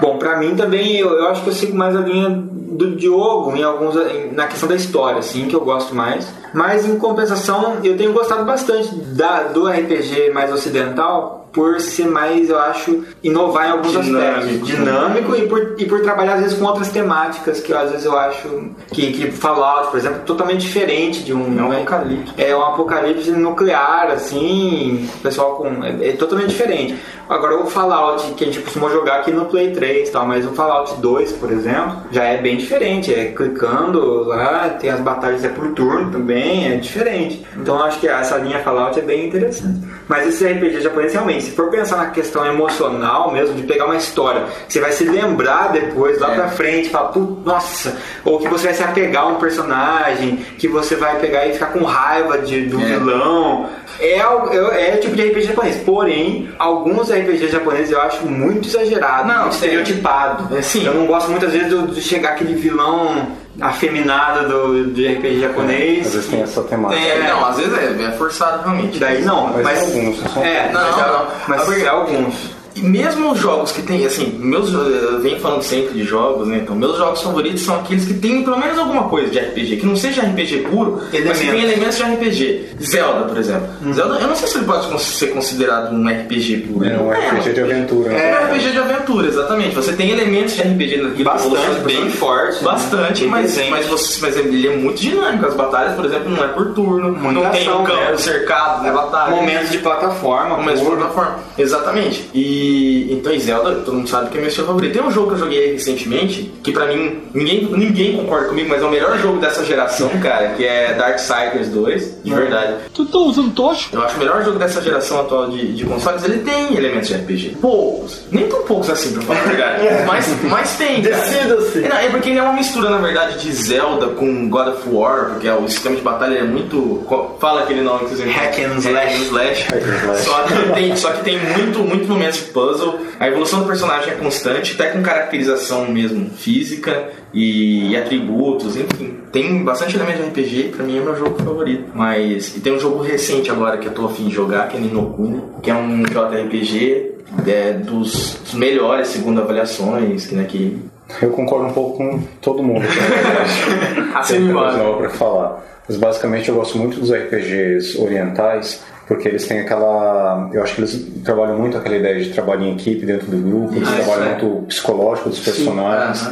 Bom, pra mim também eu, eu acho que eu sigo mais a linha do Diogo em alguns em- na questão da história, assim, que eu gosto mais. Mas em compensação, eu tenho gostado bastante da, do RPG mais ocidental por ser mais, eu acho, inovar em alguns Dinâmico. aspectos. Dinâmico e por, e por trabalhar às vezes com outras temáticas que às vezes eu acho que, que Fallout, por exemplo, totalmente diferente de um, É um né? apocalipse. É um apocalipse nuclear, assim, o pessoal com. É, é totalmente diferente. Agora o Fallout que a gente costumou jogar aqui no Play 3 e tal, mas o Fallout 2, por exemplo, já é bem diferente. É clicando lá, tem as batalhas é por turno também, é diferente. Então eu acho que essa linha Fallout é bem interessante. Mas esse RPG japonês realmente, se for pensar na questão emocional mesmo, de pegar uma história, você vai se lembrar depois, lá É. pra frente, falar, "Putz, nossa, ou que você vai se apegar a um personagem, que você vai pegar e ficar com raiva de, do É. vilão. É, é, é o tipo de RPG japonês. Porém, alguns RPGs japoneses eu acho muito exagerado, Não, muito estereotipado. É, sim. Eu não gosto muitas vezes de chegar aquele vilão afeminado do, de RPG japonês. Às vezes tem essa temática. É, não, às vezes é, é forçado realmente. Daí não, Mas mas, alguns, são é, Não, mas, não, não. mas alguns. E mesmo os jogos que tem, assim, meus, eu venho falando sempre de jogos, né? Então, meus jogos favoritos são aqueles que tem pelo menos alguma coisa de RPG, que não seja RPG puro, mas que Elementos. tem elementos de RPG. Zelda, por exemplo. Zelda, eu não sei se ele pode ser considerado um RPG puro. É um Não RPG de aventura. É né? um RPG de aventura, exatamente. Você tem elementos de RPG naquilo. Bastante, bem forte, né? Bastante, Bem mas, mas, você, mas ele é muito dinâmico. As batalhas, por exemplo, não é por turno. Muita não tem um campo mesmo. cercado na batalha. Momentos de plataforma. Mesma puro. plataforma. Exatamente. E então, e Zelda, todo mundo sabe que é meu estilo favorito. Tem um jogo que eu joguei recentemente, que pra mim, ninguém, ninguém concorda comigo, mas é o melhor jogo dessa geração, cara, que é Darksiders 2, de verdade. Tu tá usando tocha? Eu acho o melhor jogo dessa geração atual de, de consoles, ele tem elementos de RPG. Poucos. Nem tão poucos assim, pra falar a verdade. mas, mas tem, cara. Decida-se. É, é porque ele é uma mistura, na verdade, de Zelda com God of War, porque é, o sistema de batalha é muito. Fala aquele nome que você Hack and slash. Hack and slash. slash. Só que tem, só que tem muito, muito momentos puzzle. A evolução do personagem é constante, até com caracterização mesmo física e, atributos, enfim. Tem bastante elemento de RPG, pra mim é meu jogo favorito. Mas. E tem um jogo recente agora que eu tô afim de jogar, que é Ninokuni, que é um JRPG é, dos, dos melhores, segundo avaliações, que, né, que Eu concordo um pouco com todo mundo. Assim coisa manda. nova pra falar. Mas basicamente eu gosto muito dos RPGs orientais porque eles têm aquela. Eu acho que eles trabalham muito aquela ideia de trabalho em equipe dentro do grupo, eles Ah, isso trabalham é. muito psicológico dos personagens.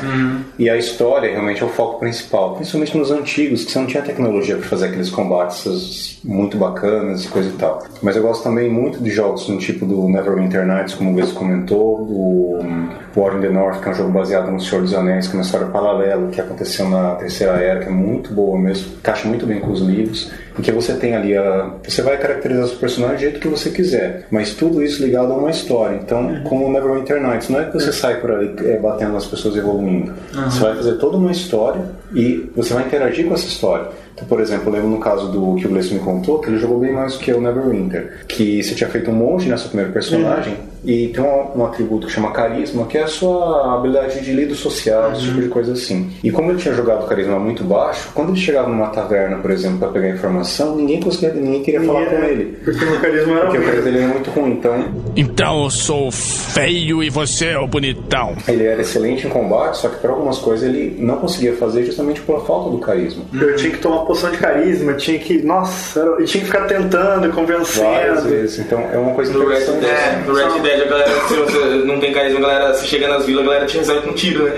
E a história realmente é o foco principal, principalmente nos antigos, que você não tinha tecnologia para fazer aqueles combates muito bacanas e coisa e tal. Mas eu gosto também muito de jogos no tipo do Neverwinter Nights, como o Wes comentou, do War in the North, que é um jogo baseado no Senhor dos Anéis, que é uma história paralela que aconteceu na Terceira Era, que é muito boa mesmo, encaixa muito bem com os livros, em que você tem ali a. Você vai caracterizar os personagens do jeito que você quiser, mas tudo isso ligado a uma história. Então, como o Neverwinter Nights, não é que você sai por aí é, batendo nas pessoas evoluindo. Você vai fazer toda uma história e você vai interagir com essa história. Então, por exemplo, eu lembro no caso do que o Gleice me contou, que ele jogou bem mais do que o Neverwinter. Que você tinha feito um monte nessa primeira personagem e tem um, um atributo que chama carisma, que é a sua habilidade de lido social, esse tipo de coisa assim. E como ele tinha jogado carisma muito baixo, quando ele chegava numa taverna, por exemplo, para pegar informação, ninguém conseguia, ninguém queria falar com ele. Porque o carisma era Porque o carisma dele era muito ruim, então Então eu sou feio e você é o bonitão. ele era excelente em combate, só que para algumas coisas ele não conseguia fazer justamente por falta do carisma. Eu tinha que tomar poção de carisma, tinha que. Nossa, era- tinha que ficar tentando e Várias convencendo. vezes. Então é uma coisa No Red interessante. Dead, no Red Dead, a galera, se você não tem carisma, a galera, se chega nas vilas, a galera te resolve com tiro, né?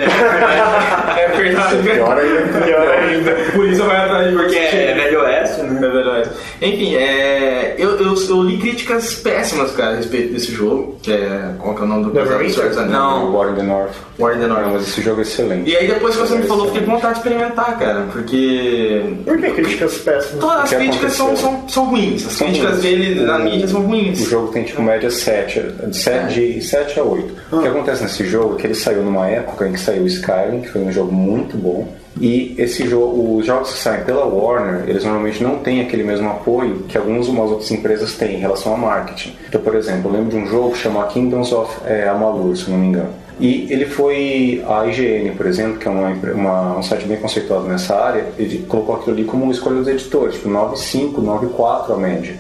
É verdade. Pior ainda. Pior ainda. Por isso vai atrás de porque é Velho Oeste, né? É Velho Oeste. Enfim, é, eu, eu, eu li críticas péssimas, cara, a respeito desse jogo. Que é, qual que é o nome do Neverwinter? Não, Não, War in the North. The Não, North. mas esse jogo é excelente. E aí depois que você me falou, fiquei com vontade de experimentar, cara, porque... Por que críticas péssimas? Todas as críticas são, são, são ruins. As São críticas ruins. dele na mídia são O ruins. jogo tem tipo média 7, de 7, de 7 a 8. O que acontece nesse jogo é que ele saiu numa época em que saiu o Skyrim, que foi um jogo muito bom. E esse jogo, os jogos que saem pela Warner, eles normalmente não têm aquele mesmo apoio que algumas umas outras empresas têm em relação ao marketing. Então, por exemplo, eu lembro de um jogo chamado Kingdoms of é, Amalur, se não me engano. E ele foi, a IGN, por exemplo, que é uma, uma- um site bem conceituado nessa área, ele colocou aquilo ali como escolha dos editores, tipo 9.5, 9.4 a média.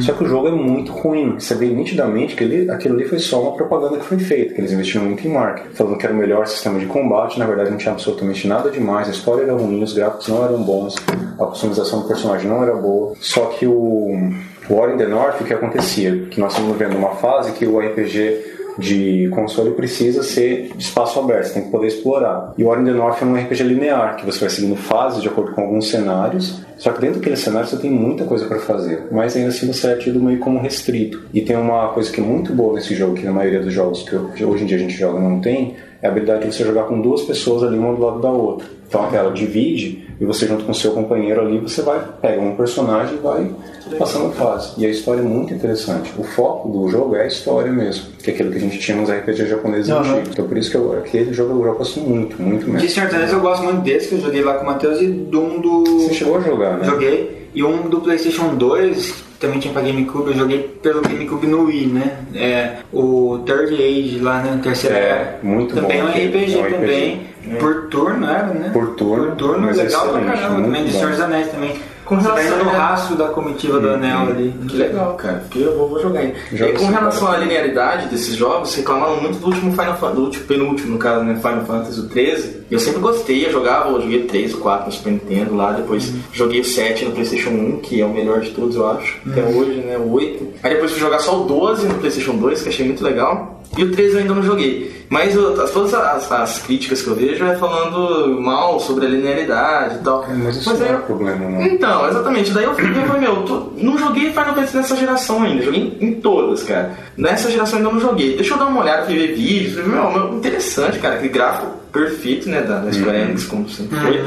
Só que o jogo é muito ruim. Você vê nitidamente que ele, aquilo ali foi só uma propaganda que foi feita, que eles investiram muito em marketing, falando que era o melhor sistema de combate, na verdade não tinha absolutamente nada demais, a história era ruim, os gráficos não eram bons, a customização do personagem não era boa. Só que o War in the North, o que acontecia? Que nós estamos vendo uma fase que o RPG de console precisa ser de espaço aberto, você tem que poder explorar. E War in the North é um RPG linear, que você vai seguindo fases de acordo com alguns cenários, só que dentro daquele cenário você tem muita coisa para fazer, mas ainda assim você é tido meio como restrito. E tem uma coisa que é muito boa nesse jogo, que na maioria dos jogos que hoje em dia a gente joga não tem, é a habilidade de você jogar com duas pessoas ali uma do lado da outra. Então a tela divide e você junto com o seu companheiro ali, você vai, pega um personagem e vai passando fase. E a história é muito interessante. O foco do jogo é a história mesmo, que é aquilo que a gente tinha nos RPG japoneses Aham. antigos. Então por isso que eu, aquele jogo eu gosto muito, muito De mesmo. Dos Anéis eu gosto muito desse, que eu joguei lá com o Matheus, e do um do. Você chegou a jogar, né? Joguei. E um do PlayStation 2, que também tinha pra GameCube, eu joguei pelo GameCube no Wii, né? É, o Third Age lá, né? Terceira É, muito também bom é um RPG é um RPG. também. Por turno era, né? Por turno, Por turno, mas legal pra caramba. Também de. Senhor dos Anéis também. Com Você tá relação indo no rastro da comitiva do anel ali. Que legal, cara. Porque eu vou, vou jogar aí. Joga E com relação à linearidade desses jogos, reclamaram muito do último Final Fantasy, do último, penúltimo, no caso, né? Final Fantasy o 13. Eu sempre gostei, eu jogava, eu joguei o 3, o 4 no Super Nintendo lá, depois joguei o 7 no Playstation 1, que é o melhor de todos, eu acho. Até hoje, né? O 8. Aí depois fui jogar só o 12 no Playstation 2, que achei muito legal. E o 13 eu ainda não joguei. Mas eu- as- todas as, as críticas que eu vejo é falando mal sobre a linearidade e tal. É, Mas isso aí não é eu- um problema, não. então, exatamente. Daí eu falei, meu, tô- não joguei Final Fantasy nessa geração ainda. Joguei em, em todas, cara. Nessa geração ainda não joguei. Deixa eu dar uma olhada, ver vídeos. Meu, meu, interessante, cara. Aquele gráfico perfeito, né, da, da Square Enix, como sempre foi.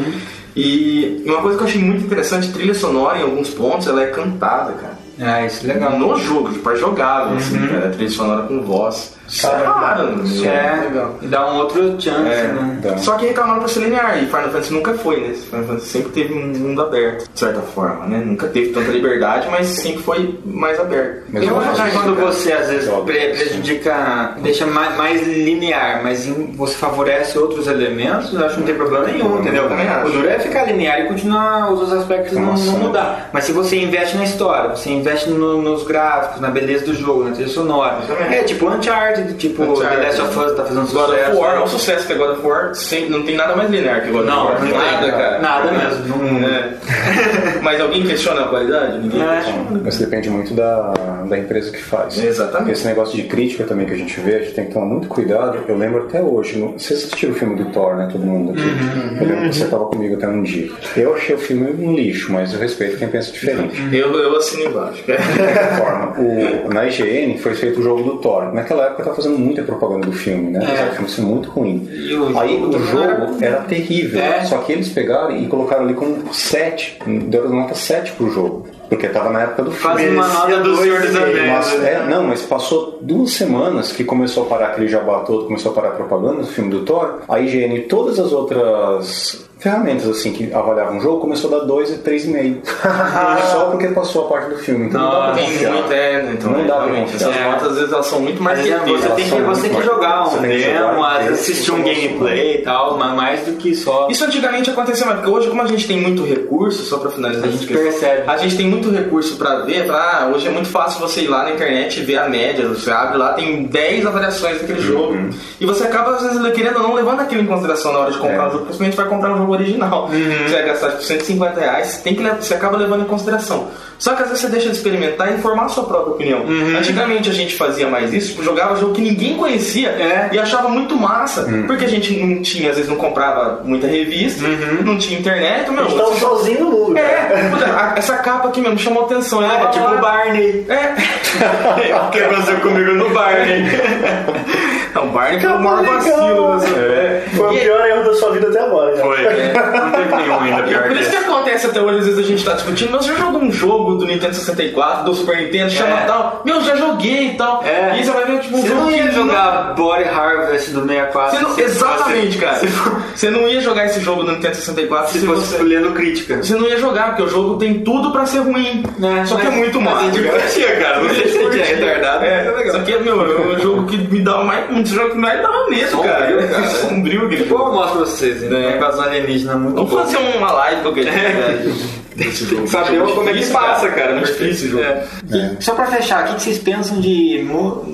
E uma coisa que eu achei muito interessante, trilha sonora em alguns pontos, ela é cantada, cara. Ah, isso é legal. No jogo, tipo, é jogável, assim, cara. Trilha sonora com voz. Isso é raro? Isso é, legal. e dá um outro chance, É, né? Dá. Só que reclamaram por ser linear e Final Fantasy nunca foi, né? Final Fantasy sempre teve um mundo aberto, de certa forma, né? Nunca teve tanta liberdade, mas sempre foi mais aberto. Mas eu acho que quando você às vezes pre- prejudica, deixa mais, mais linear, mas você favorece outros elementos, eu acho que não tem problema nenhum, entendeu? O duro é ficar linear e continuar os outros aspectos não, Nossa, não mudar. Mas se você investe na história, você investe no- nos gráficos, na beleza do jogo, na trilha sonora, é tipo Uncharted Uncharted, tipo, Uncharted. The Last of Us tá fazendo God sucesso. of War, é um sucesso que God of War sem- não tem nada mais linear que God Não, of War. não tem nada, cara. nada mesmo. Não- É. Mas alguém questiona a qualidade? Ninguém É. questiona. Mas depende muito da, da empresa que faz. Exatamente. Porque esse negócio de crítica também que a gente vê, a gente tem que tomar muito cuidado. Eu lembro até hoje, no, vocês assistiram o filme do Thor, né? Todo mundo aqui. Uhum. Eu lembro que você estava comigo até um dia. Eu achei o filme um lixo, mas eu respeito quem pensa diferente. Eu, eu assino embaixo. De qualquer forma, o, na IGN foi feito o jogo do Thor. Naquela época estava fazendo muita propaganda do filme, né? Apesar do filme ser muito ruim. O Aí jogo o jogo era- era terrível. É. Só que eles pegaram e colocaram ali como 7. Deram nota 7 pro jogo. Porque tava na época do filme. Quase uma nota do Senhor dos Anéis. Mas, né? é, não, mas passou duas semanas que começou a parar aquele jabá todo, começou a parar a propaganda do filme do Thor. A IGN e todas as outras ferramentas assim que avaliavam o jogo começou a dar 2 e 3,5. Só porque passou a parte do filme. Então não, dá pra Tem confiar. muito, é, então Não dá pra confiar. essas notas às vezes elas são muito Mas é, você tem que, você tem que jogar um demo, assistir um gameplay e tal, mas mais do que só. Isso antigamente acontecia, mas porque hoje, como a gente tem muito recurso, só pra finalizar A gente percebe. A gente tem muito recurso pra ver, pra, ah, hoje é muito fácil você ir lá na internet e ver a média. Você abre lá, tem 10 avaliações daquele jogo. E você acaba, às vezes, querendo ou não, levando aquilo em consideração na hora de comprar É. o jogo, principalmente vai comprar um jogo original. Você vai gastar tipo, 150 reais, tem que, você acaba levando em consideração. Só que às vezes você deixa de experimentar e formar a sua própria opinião. Antigamente a gente fazia mais isso, tipo, jogava jogo que ninguém conhecia É. e achava muito massa. Porque a gente não tinha, às vezes não comprava muita revista, não tinha internet, meu. A gente tava você- sozinho no mundo. é, puta, a- essa capa aqui mesmo chamou atenção. É, né? tipo o Barney. É. O que aconteceu comigo no Barney? Não, o Barney foi o maior vacilo. É. Foi o E- pior erro da sua vida até agora. Foi. Não teve nenhum ainda pior Por isso que acontece até hoje, às vezes a gente tá discutindo, mas você já jogou um jogo do Nintendo 64, do Super Nintendo, chama É. tal, meu, já joguei e tal. É. E você vai ver, tipo, um Você jogo não que ia jogar Body Harvest do 64 Você não- exatamente, cara. Você não ia jogar esse jogo do Nintendo 64 se se fosse você... lendo crítica. Você não ia jogar, porque o jogo tem tudo pra ser ruim. É, Só que é muito mas massa. é divertido, cara. Não sei se gente é retardado, É, é legal. Só que, meu, é um jogo que me dá mais. Um jogo que mais dá medo, cara. cara. Sombrio, aquele Depois eu mostro pra vocês, né? É. Invasão alienígena muito Vamos fazer uma live qualquer dia. desse jogo. Saber Jogo como é que passa, cara. Muito difícil o jogo. É. E, Só pra fechar, o que vocês pensam de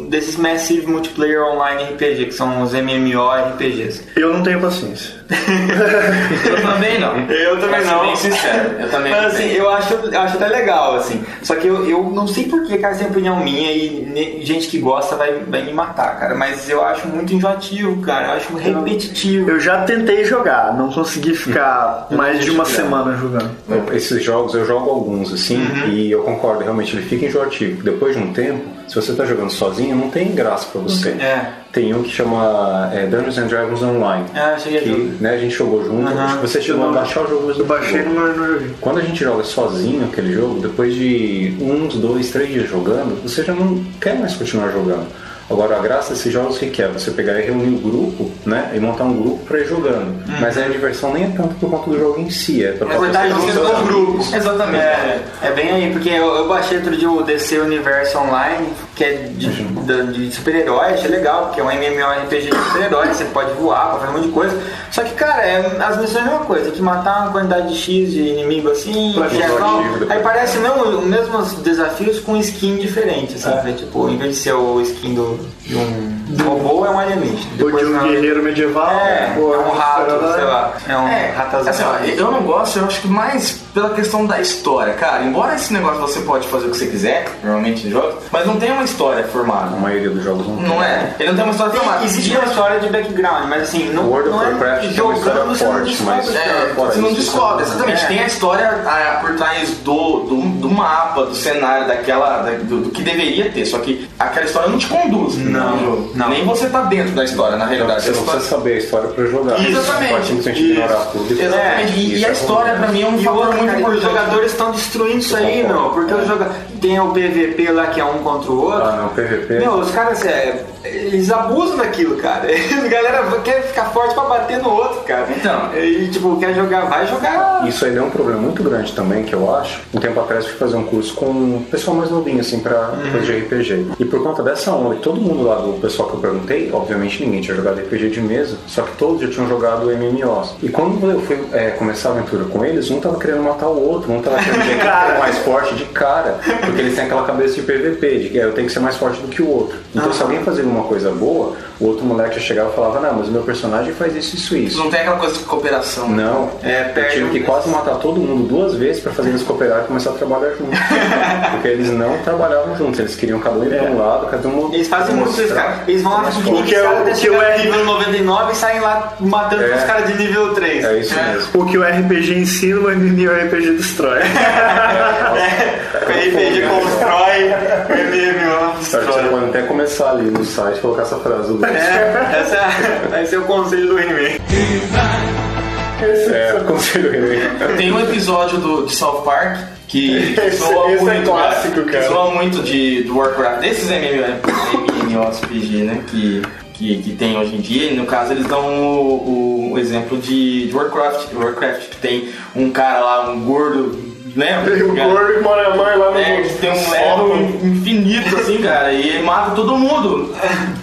desses Massive Multiplayer Online RPG, que são os MMORPGs? Eu não tenho paciência. Eu também não. Eu também Pra não. bem sincero, eu também Mas não assim, eu acho, eu acho até legal, assim. Só que eu, eu não sei porquê, cara, essa é opinião minha e gente que gosta vai, vai me matar, cara. Mas eu acho muito enjoativo, cara. Eu acho repetitivo. Eu já tentei jogar, não consegui ficar mais de uma semana jogando. Eu- Esses jogos, eu jogo alguns, assim, Uhum. e eu concordo, realmente, ele fica enjoativo. Depois de um tempo, se você tá jogando sozinho, não tem graça pra você. É. Tem um que chama é, Dungeons and Dragons Online. Ah, cheguei a que jogar. né, a gente jogou junto, que você chegou a baixar o jogo, Eu baixei no joguei. Quando a gente joga sozinho aquele jogo, depois de uns, dois, três dias jogando, você já não quer mais continuar jogando. Agora, a graça desses jogos o que é? Você pegar e reunir o grupo, né? E montar um grupo pra ir jogando. Mas aí a diversão nem é tanto por conta do jogo em si, é pra É verdade, você você com grupos. Exatamente. É, é bem aí, porque eu, eu baixei outro dia o DC Universo Online, que é de, da- de super-herói, achei legal, porque é um MMORPG de super-herói, você pode voar, pode fazer um monte de coisa. Só que, cara, é, as missões é uma coisa, tem que matar uma quantidade de X de inimigo assim, Pra chefão. Aí parece não, os mesmos desafios com skin diferente, assim, né? tipo, em vez de ser o skin do, de um robô, é um alienígena. Ou de um não- guerreiro medieval, É, é um rato, sei lá. É um É, ratazão. assim, eu não gosto, eu acho que mais pela questão da história, cara. Embora esse negócio você pode fazer o que você quiser, normalmente em jogos, mas não tem uma história formada. A maioria dos jogos não tem. Não é? Ele não tem uma história formada. Existe uma história de background, mas assim, não, World of não é Warcraft tem história jogando, você não forte, descobre mas-. É, Fora você não isso, descobre, exatamente. É. Tem a história por trás do, do, do mapa, do cenário, daquela. da- do, do que deveria ter. Só que aquela história não te conduz Não, jogo. não. Nem você tá dentro da história, na realidade. Você não história- precisa saber a história pra jogar. Isso, Você pode simplesmente Isso. ignorar tudo. e- Exatamente. E, Isso e a é história pra mim é um E fator muito cara, os importante. jogadores estão destruindo isso aí, meu. Porque os joga... tem o PVP lá que é um contra o outro. Ah, não, PVP. Meu, os caras, é, eles abusam daquilo, cara. A galera quer ficar forte pra bater no outro, cara. Então. E, tipo, quer jogar, vai jogar. Isso aí é um problema muito grande também, que eu acho. Um tempo atrás eu fui fazer um curso com um pessoal mais novinho, assim, pra coisa de RPG. E por conta dessa onda, e todo mundo lá do pessoal que eu perguntei, obviamente ninguém tinha jogado RPG de mesa, só que todos já tinham jogado MMOs. E quando eu fui é, começar a aventura com eles, um tava querendo matar o outro, um tava querendo era mais forte de cara, porque eles têm aquela cabeça de PVP, de que é, eu tenho que ser mais forte do que o outro. Então se alguém fazia uma uma coisa boa, o outro moleque já chegava e falava, não, mas o meu personagem faz isso, isso, isso. Não tem aquela coisa de cooperação. Não, É, eu perde tive um- que quase matar todo mundo duas vezes pra fazer eles cooperar e começar a trabalhar juntos. Porque eles não trabalhavam juntos, eles queriam cada um ir pra um lado, cada um. Eles fazem muito isso, cara. Eles vão lá com que é o- até que o R- nível 99 e saem lá matando É. os caras de nível 3. É isso mesmo. O que o RPG ensina, mas o RPG destrói. O RPG constrói, o MMO Acho que você até começar ali no site e colocar essa frase do. É, essa é, vai ser o conselho do He-Man. É, conselho René. Tem um episódio do, de South Park que, que Esse- zoa esse é muito, clássico, que cara. zoa muito de, do Warcraft, desses MMORPG, né, que, que, que tem hoje em dia. E no caso eles dão o, o exemplo de, de Warcraft, Warcraft, que tem um cara lá, um gordo, né? O que mora mãe lá no é, tem um elo infinito, assim, cara, e ele mata todo mundo.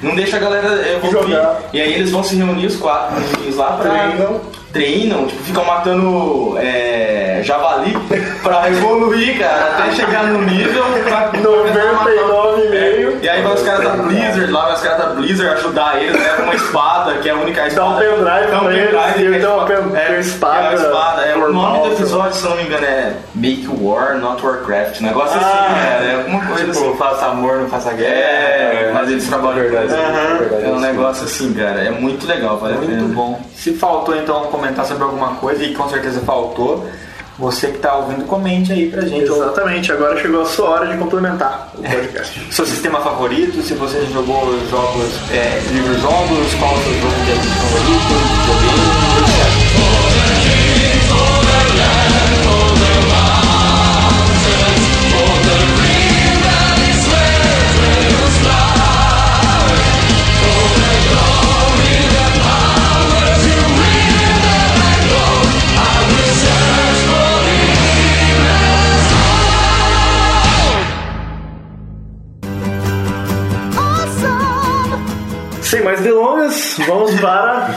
Não deixa a galera evoluir. Jogar. E aí eles vão se reunir, os quatro amiguinhos lá pra. Treinam. Treinam, tipo, ficam matando é, javali pra evoluir, cara, até chegar no nível pra. 99,5. E aí vai os caras da Blizzard lá, vai os caras da Blizzard ajudar eles, leva uma espada, que é a única Dá um espada. pendrive Dá um pra eles, pendrive, e ele que é dá uma pen- é, uma espada é espada. É, o nome do lá. episódio, se eu não me engano, é Make War, Not Warcraft. Um negócio assim, cara. É alguma coisa assim. Tipo, faça amor, não faça guerra. É, mas eles trabalham Verdade, É um sim. negócio assim, cara. É muito legal, vale a Muito bom. Se faltou então comentar sobre alguma coisa, e com certeza faltou, você que tá ouvindo, comente aí pra gente. Exatamente, agora chegou a sua hora de complementar o podcast. Seu sistema favorito, se você jogou jogos, é, livros jogos, qual o seu jogo de favorito, videogame, para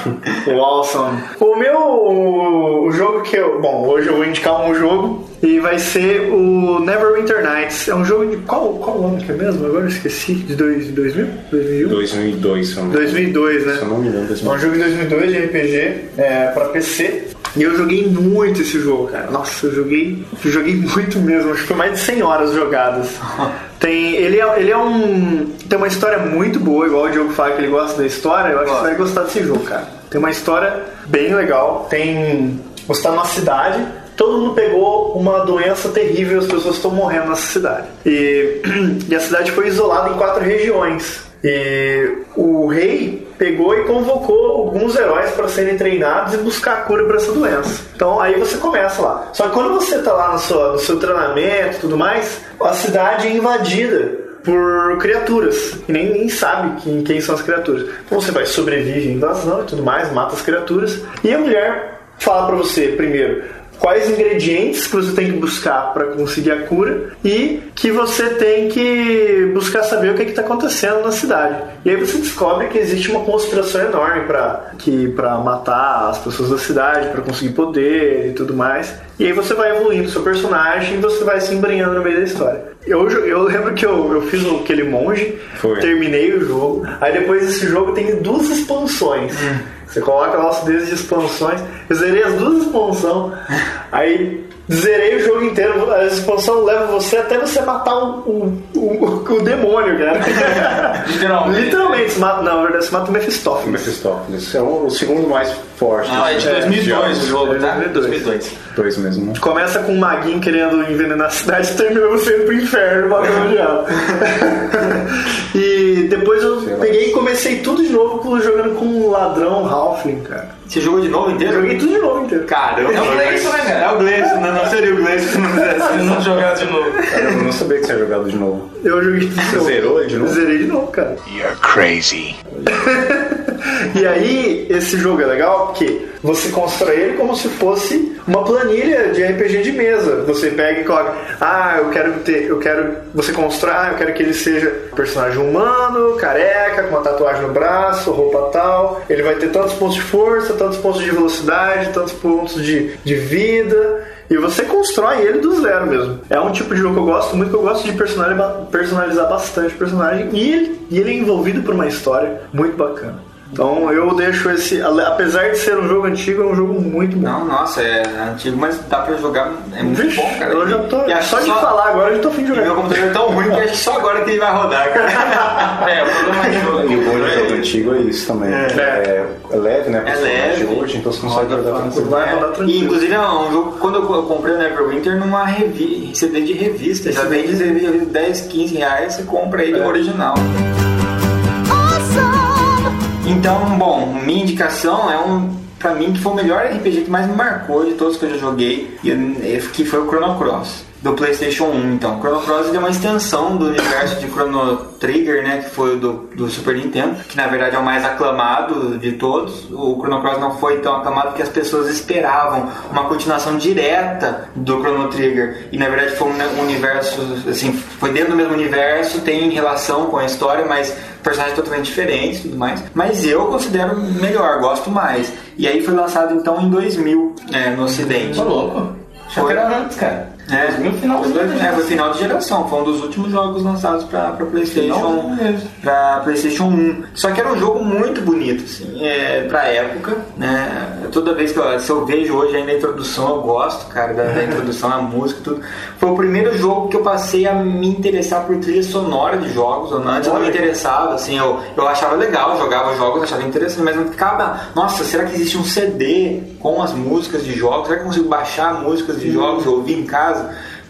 o Awesome. O meu o, o jogo que eu. Bom, hoje eu vou indicar um jogo e vai ser o Neverwinter Nights. É um jogo de. Qual, qual ano que é mesmo? Agora eu esqueci. De dois, 2000? 2001? 2002, se eu não me engano. 2002, né? Se eu não me engano, É 2002. um jogo de 2002 de RPG é, pra PC. E eu joguei muito esse jogo, cara. Nossa, eu joguei, joguei muito mesmo. Acho que foi mais de 100 horas jogadas. Tem, ele, é, ele é um. Tem uma história muito boa, igual o Diogo fala que ele gosta da história. Eu acho que você vai gostar desse jogo, cara. Tem uma história bem legal. Tem. Você tá numa cidade. Todo mundo pegou uma doença terrível, as pessoas estão morrendo nessa cidade. E, e a cidade foi isolada em quatro regiões. E o rei pegou e convocou alguns heróis para serem treinados e buscar a cura para essa doença. Então aí você começa lá. Só que quando você tá lá no seu, no seu treinamento e tudo mais, a cidade é invadida por criaturas. E nem, nem sabe quem, quem são as criaturas. Então você vai sobreviver à invasão e tudo mais, mata as criaturas. E a mulher fala para você, primeiro, quais ingredientes que você tem que buscar para conseguir a cura e que você tem que buscar saber o que está acontecendo na cidade. E aí você descobre que existe uma conspiração enorme para que para matar as pessoas da cidade, para conseguir poder e tudo mais. E aí você vai evoluindo seu personagem e você vai se embrenhando no meio da história. Eu, eu lembro que eu, eu fiz aquele monge, Foi. terminei o jogo. Aí depois desse jogo tem duas expansões. Você coloca lá os dedos de expansões. Eu zerei as duas expansões. Aí zerei o jogo inteiro. A expansão leva você até você matar o, o, o, o demônio, cara. Literalmente. Literalmente. Mata, na verdade, você mata o Mephistófeles. Mephistófeles. É o, o segundo mais forte. Ah, é de 2002 o jogo, tá? 2002. 2002. Dois mesmo, né? Começa com um maguinho querendo envenenar a cidade e termina você indo pro inferno matando o diabo. e depois eu Sei lá. peguei e comecei tudo de novo jogando com um ladrão Halfling, cara. Você jogou de novo Eu inteiro? joguei tudo de novo inteiro. Caramba. É o Gleison, né, cara? É o Gleison, não, não seria o Gleison se não fizesse Se não jogar de novo. Eu não sabia que você tinha jogado de novo. Eu joguei tudo de novo. zerou ele de novo? Zerei de novo, cara. You're crazy. E aí, esse jogo é legal porque você constrói ele como se fosse uma planilha de RPG de mesa. Você pega e coloca, ah, eu quero ter, eu quero, você constrói, ah, eu quero que ele seja personagem humano, careca, com uma tatuagem no braço, roupa tal. Ele vai ter tantos pontos de força, tantos pontos de velocidade, tantos pontos de, de vida. E você constrói ele do zero mesmo. É um tipo de jogo que eu gosto muito, eu gosto de personalizar, personalizar bastante o personagem. E ele, e ele é envolvido por uma história muito bacana. Então eu deixo esse. Apesar de ser um jogo antigo, é um jogo muito bom. Não, nossa, é antigo, mas dá pra jogar. É muito Vixe, bom, cara. Eu já tô. E Só de falar agora, eu já tô afim de E jogar. meu computador é tão ruim que acho que só agora que ele vai rodar, cara. É, o problema de jogo. E o bom de jogo antigo é isso também. É, é leve, né? É leve. de hoje, então você consegue Roda fácil. tranquilo. Vai rodar E tranquilo. inclusive é um jogo, quando eu comprei o Neverwinter numa revi CD de revista, já vem de revista 10, 15 reais, você compra ele o original. Então, bom, minha indicação é um, pra mim, que foi o melhor RPG que mais me marcou de todos que eu já joguei, que foi o Chrono Cross. Do PlayStation 1, então. Chrono Cross é uma extensão do universo de Chrono Trigger, né? Que foi o do, do Super Nintendo, que na verdade é o mais aclamado de todos. O Chrono Cross não foi tão aclamado porque as pessoas esperavam uma continuação direta do Chrono Trigger. E na verdade foi um universo, assim, foi dentro do mesmo universo, tem relação com a história, mas personagens totalmente diferentes e tudo mais. Mas eu considero melhor, gosto mais. E aí foi lançado então em 2000 é, no Ocidente. Tô louco. Foi. era antes, cara. É, 2000 final foi, dois- é, foi final de geração, foi um dos últimos jogos lançados pra, pra PlayStation, pra PlayStation 1. Só que era um jogo muito bonito, assim, é, pra época, né? Toda vez que eu, se eu vejo hoje ainda a introdução, eu gosto, cara, da, da introdução, a música, tudo. Foi o primeiro jogo que eu passei a me interessar por trilha sonora de jogos. Antes eu não me interessava, assim, eu, eu achava legal, eu jogava jogos, achava interessante, mas não ficava, nossa, será que existe um CD com as músicas de jogos? Será que eu consigo baixar músicas de jogos e ouvir em casa?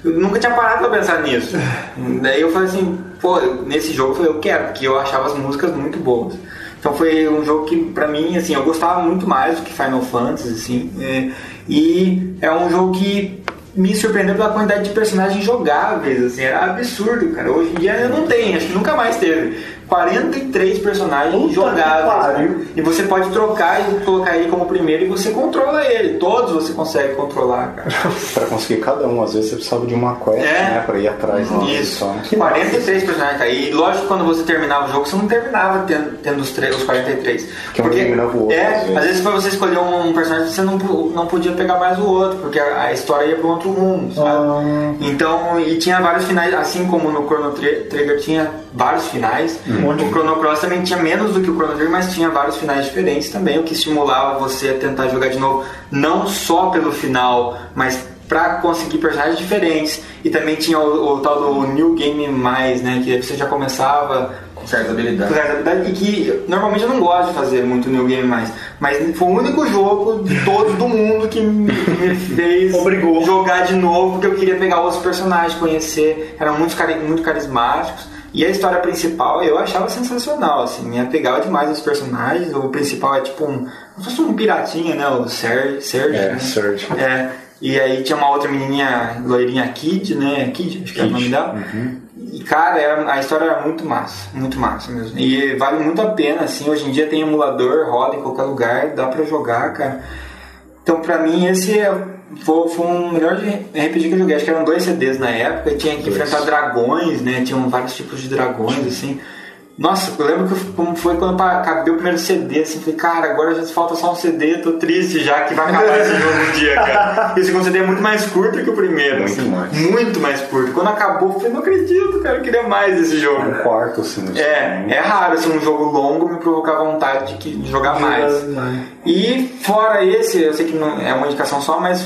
Eu nunca tinha parado pra pensar nisso. Daí eu falei assim, pô, nesse jogo eu falei, eu quero, porque eu achava as músicas muito boas. Então foi um jogo que pra mim, assim, eu gostava muito mais do que Final Fantasy, assim. é, e é um jogo que me surpreendeu pela quantidade de personagens jogáveis, assim, era absurdo, cara. Hoje em dia não tem, acho que nunca mais teve. 43 personagens Puta que jogáveis. cara. E você pode trocar e colocar ele como primeiro e você controla ele. Todos você consegue controlar, cara. Pra conseguir cada um, às vezes você precisava de uma quest, É. né? Pra ir atrás das Isso. missões. 43 personagens, cara. E lógico que quando você terminava o jogo, você não terminava tendo, tendo os, três, os 43. Porque um eliminava o outro, É, às vezes. às vezes pra você escolher um, um personagem, você não, não podia pegar mais o outro, porque a, a história ia pra um outro rumo, sabe? Ah. Então, e tinha vários finais, assim como no Chrono Tri- Trigger tinha vários finais. Uhum. O Chrono Cross também tinha menos do que o Chrono Trigger, mas tinha vários finais diferentes também, o que estimulava você a tentar jogar de novo, não só pelo final, mas pra conseguir personagens diferentes. E também tinha o, o tal do New Game Mais, né? Que você já começava Com certa habilidade. com certa habilidade, e que normalmente eu não gosto de fazer muito New Game Mais. Mas foi o único jogo de todos do mundo que me me fez Obrigou. jogar de novo, porque eu queria pegar outros personagens, conhecer. Eram muito, muito carismáticos. E a história principal eu achava sensacional, assim, me apegava demais aos personagens. O principal é tipo um. Como se fosse um piratinha, né? O Serge. Serge É, né? É. E aí tinha uma outra menininha, loirinha Kid, né? Kid, acho que é o nome dela. E cara, era- a história era muito massa, muito massa mesmo. E vale muito a pena, assim, hoje em dia tem emulador, roda em qualquer lugar, dá pra jogar, cara. Então pra mim esse é- foi, foi um melhor de RPG que eu joguei. Acho que eram dois CDs na época e tinha que enfrentar dragões, né? Tinham vários tipos de dragões, assim. Nossa, eu lembro que como foi quando acabei o primeiro CD, assim, falei, cara, agora já falta só um CD, tô triste já que vai acabar esse jogo um dia, cara. E o segundo CD é muito mais curto que o primeiro, Muito assim, mais. muito mais curto. Quando acabou, eu falei, não acredito, cara, eu queria mais desse jogo. Um quarto, assim. no É, é raro assim, um jogo longo me provocar vontade de, que- de jogar mais. E fora esse, eu sei que não é uma indicação só, mas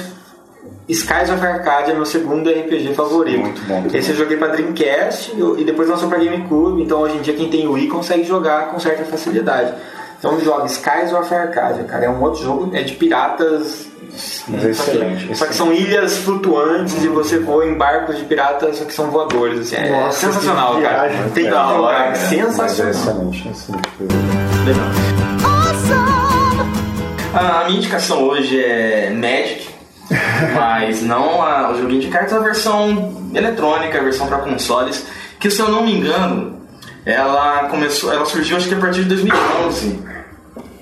Skies of Arcadia é meu segundo RPG favorito. Muito bom, muito esse bom. eu joguei pra Dreamcast eu- e depois lançou pra GameCube, então hoje em dia quem tem Wii consegue jogar com certa facilidade. Então joga Skies of Arcadia, cara, é um outro jogo, é de piratas. Mas é só que- excelente, Só que são ilhas flutuantes e você voa em barcos de piratas, só que são voadores. Assim, é Nossa, sensacional, que cara. viagem. Tem que Da hora, jogar, é. Mas é sensacional. excelente, excelente. A minha indicação hoje é Magic, mas não a, o joguinho de cartas, a versão eletrônica, a versão para consoles, que se eu não me engano, ela começou, ela surgiu acho que a partir de 2011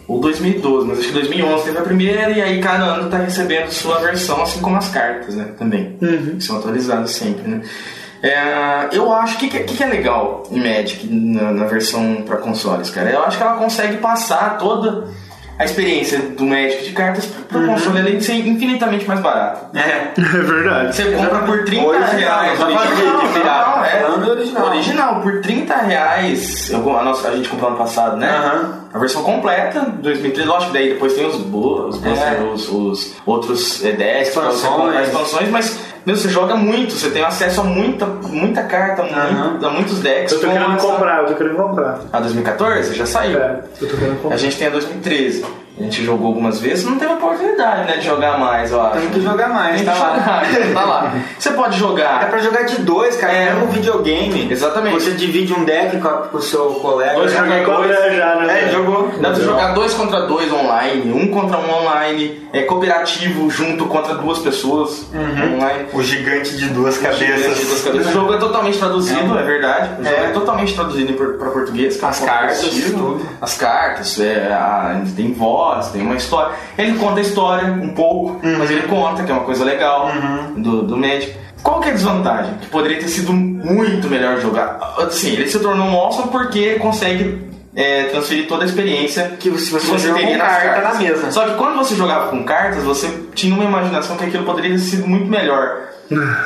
ou 2012, mas acho que 2011 teve a primeira e aí cada ano tá recebendo sua versão, assim como as cartas, né, também, que são atualizadas sempre, né. É, eu acho que que, que é legal em Magic na, na versão para consoles, cara. Eu acho que ela consegue passar toda a experiência do Magic de cartas pro console além de ser infinitamente mais barato. É. É verdade. Você compra por 30 Original, reais. não vai fazer de pirata. não, é. Original. Original, por 30 reais. Eu, a, nossa, a gente comprou ano passado, né? Aham. A versão completa, 2013, lógico, daí depois tem os, bo- os, É. os, os outros é, decks, pra você Expansões. expansões, mas meu, você joga muito, você tem acesso a muita, muita carta, muito- a muitos decks. Eu tô querendo essa- comprar, eu tô querendo comprar. A 2014 já saiu. É, eu tô querendo A comprar. gente tem a 2013. A gente jogou algumas vezes, não teve oportunidade né, de jogar mais, eu acho. Tem que jogar mais, Tem tá lá. jogar, tá lá. Você pode É jogar pra jogar de dois, cara. É. É um videogame. Exatamente. Você divide um deck com, a- com o seu colega. Dois contra dois. André já, né? É, jogou. Dá pra jogar dois contra dois online, um contra um online, é cooperativo junto contra duas pessoas online. O gigante de duas Gigante de duas cabeças. cabeças. O jogo é totalmente traduzido, é, verdade. O jogo é. É. totalmente traduzido para português. é As cartas, tudo. As cartas, é, a- tem voz, tem uma história. Ele conta a história um pouco, Uhum. mas ele conta, que é uma coisa legal do, do Magic. Qual que é a desvantagem? Que poderia ter sido muito melhor jogar. Assim, ele se tornou um awesome porque consegue é, transferir toda a experiência Que se você joga com nas carta cartas. na mesa. Só que quando você jogava com cartas, você tinha uma imaginação que aquilo poderia ter sido muito melhor.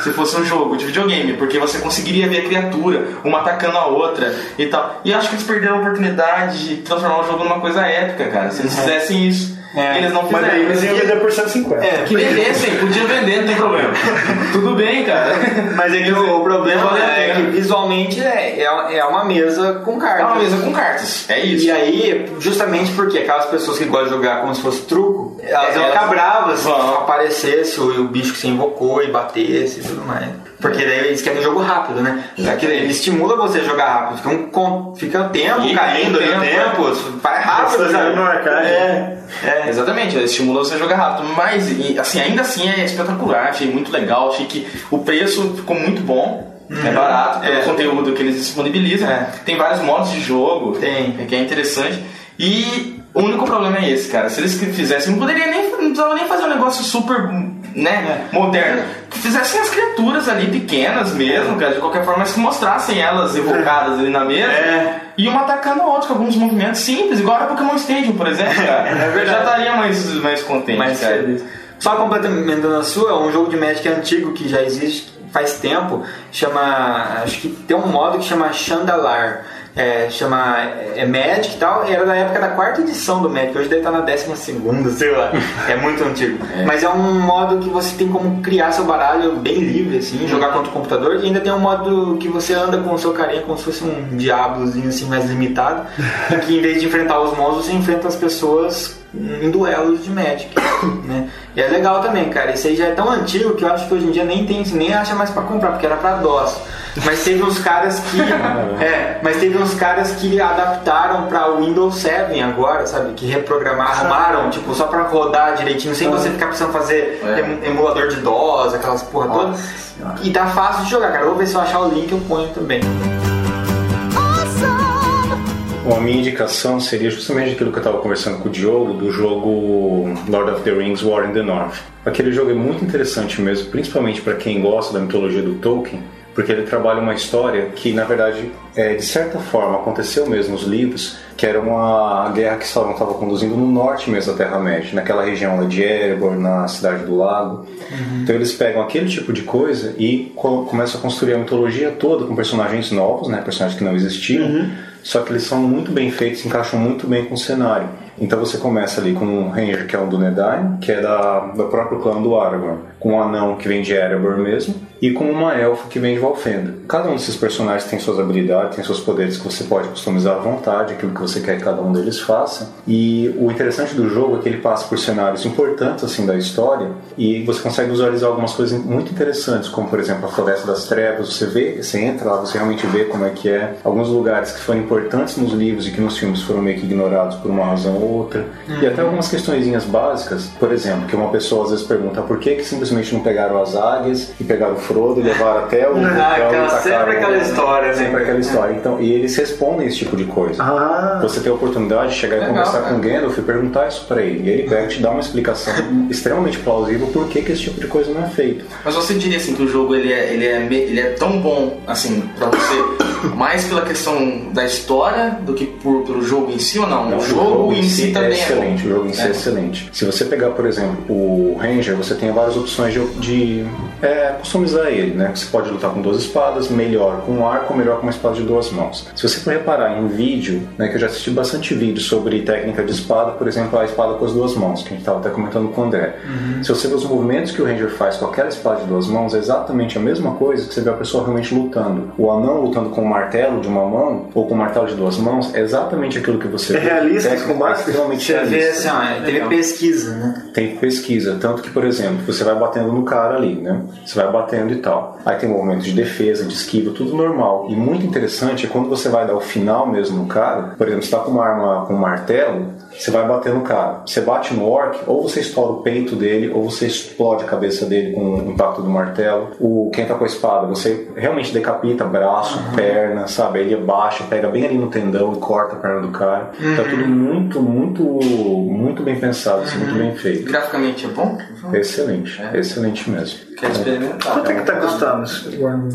Se fosse um jogo de videogame, porque você conseguiria ver a criatura, uma atacando a outra e tal. E acho que eles perderam a oportunidade de transformar o jogo numa coisa épica, cara. Se eles fizessem isso, É. eles não Mas fizeram. daí eles iam vender por 150. É, Que vendessem, podia vender, não tem problema. Tudo bem, cara. Mas é que o, o problema Vale é pena. que visualmente é, é, é uma mesa com cartas. É uma mesa com cartas, é isso. E aí, justamente porque aquelas pessoas que gostam de jogar como se fosse truco, elas iam Elas ficar bravas se vão. aparecesse o, o bicho que se invocou e batesse e tudo mais. Porque daí eles querem jogo rápido, né? Aquilo, ele estimula você a jogar rápido. Fica um, con- fica um tempo E caindo, tem tempo, tempo. tempo vai rápido, sabe? no arcade. É, é. Exatamente, ela estimula você a jogar rápido. Mas, e, assim, ainda assim é espetacular. Achei muito legal. Achei que o preço ficou muito bom. É barato pelo É. conteúdo que eles disponibilizam. É. Tem vários modos de jogo. Tem. Que é interessante. E o único problema é esse, cara. Se eles que fizessem, não poderia nem, não precisava nem fazer um negócio super, né, moderno. Que fizessem as criaturas ali pequenas mesmo, cara, de qualquer forma, mas que mostrassem elas evocadas ali na mesa. É. E uma atacando a outra com alguns movimentos simples, igual a Pokémon Stadium, por exemplo, cara. É verdade. Eu já estaria mais, mais contente, mais cara. feliz. Só complementando a sua, um jogo de Magic antigo que já existe faz tempo, chama. Acho que tem um modo que chama Chandalar. É, chama é Magic e tal, era da época da quarta edição do Magic, hoje deve estar na décima segunda, sei lá, é muito antigo. Mas é um modo que você tem como criar seu baralho bem livre, assim, jogar contra o computador, e ainda tem um modo que você anda com o seu carinha como se fosse um diablozinho assim mais limitado, em que em vez de enfrentar os monstros, você enfrenta as pessoas em duelos de Magic, né? E é legal também, cara. Isso aí já é tão antigo que eu acho que hoje em dia nem tem, nem acha mais pra comprar, porque era pra DOS. Mas teve uns caras que, é, mas teve uns caras que adaptaram pra Windows 7 agora, sabe? Que reprogramaram, arrumaram, tipo, só pra rodar direitinho, sem você ficar precisando fazer É. em- emulador de DOS, aquelas porra toda. E tá fácil de jogar, cara. Vou ver se eu achar o link eu ponho também. Bom, a minha indicação seria justamente aquilo que eu estava conversando com o Diogo, do jogo Lord of the Rings War in the North. Aquele jogo é muito interessante mesmo, principalmente para quem gosta da mitologia do Tolkien, porque ele trabalha uma história que, na verdade, é, de certa forma aconteceu mesmo nos livros, que era uma guerra que Sauron estava conduzindo no norte mesmo da Terra-média, naquela região lá de Erebor, na Cidade do Lago. Então eles pegam aquele tipo de coisa e co- começam a construir a mitologia toda com personagens novos, né, personagens que não existiam, só que eles são muito bem feitos, encaixam muito bem com o cenário. Então você começa ali com um Ranger que é um Dunedain, que é da, do próprio clã do Aragorn, com um anão que vem de Erebor mesmo, e com uma elfa que vem de Valfenda. Cada um desses personagens tem suas habilidades, tem seus poderes que você pode customizar à vontade, aquilo que você quer que cada um deles faça. E o interessante do jogo é que ele passa por cenários importantes assim da história e você consegue visualizar algumas coisas muito interessantes, como por exemplo a Floresta das Trevas. Você vê, você entra lá, você realmente vê como é que é. Alguns lugares que foram importantes nos livros e que nos filmes foram meio que ignorados por uma razão ou outra. E até algumas questõezinhas básicas, por exemplo, que uma pessoa às vezes pergunta por que, que simplesmente não pegaram as águias e pegaram o Frodo e levaram até o. Ah, e aquela- sempre aquela história, né? Sempre aquela história. Então, e eles respondem esse tipo de coisa. Ah, Você tem a oportunidade de chegar e Legal, conversar cara. com o Gandalf e perguntar isso pra ele. E ele pega e te dá uma explicação extremamente plausível por que, que esse tipo de coisa não é feito. Mas você diria assim que o jogo ele é, ele é, ele é tão bom assim pra você Mais pela questão da história do que por, pelo jogo em si ou não? Não, o jogo em si é também é excelente, bom. o jogo em si é. É. excelente. Se você pegar, por exemplo, o Ranger, você tem várias opções de, de é, customizar ele, né? Você pode lutar com duas espadas, melhor com um arco, melhor com uma espada de duas mãos. Se você for reparar em vídeo, né, que eu já assisti bastante vídeo sobre técnica de espada, por exemplo, a espada com as duas mãos, que a gente estava até comentando com o André. Se você ver os movimentos que o Ranger faz com aquela espada de duas mãos, é exatamente a mesma coisa que você vê a pessoa realmente lutando. O anão lutando com o martelo de uma mão, ou com o martelo de duas mãos, é exatamente aquilo que você É vê. realista esse Técnica extremamente Você vê realista. assim, ó, teve pesquisa, né? Tem pesquisa, tanto que, por exemplo, você vai batendo no cara ali, né? Você vai batendo e tal. Aí tem movimento de defesa, de esquiva, tudo normal. E muito interessante é quando você vai dar o final mesmo no cara, por exemplo, você tá com uma arma com um martelo, você vai bater no cara. Você bate no orc, ou você estoura o peito dele, ou você explode a cabeça dele com o impacto do martelo. O quem tá com a espada, você realmente decapita braço, perna, sabe? Ele abaixa, pega bem ali no tendão e corta a perna do cara. Tá tudo muito, muito, muito bem pensado, assim, muito bem feito. Graficamente é bom? Excelente, excelente mesmo. Quer experimentar. Quanto é que tá custando isso?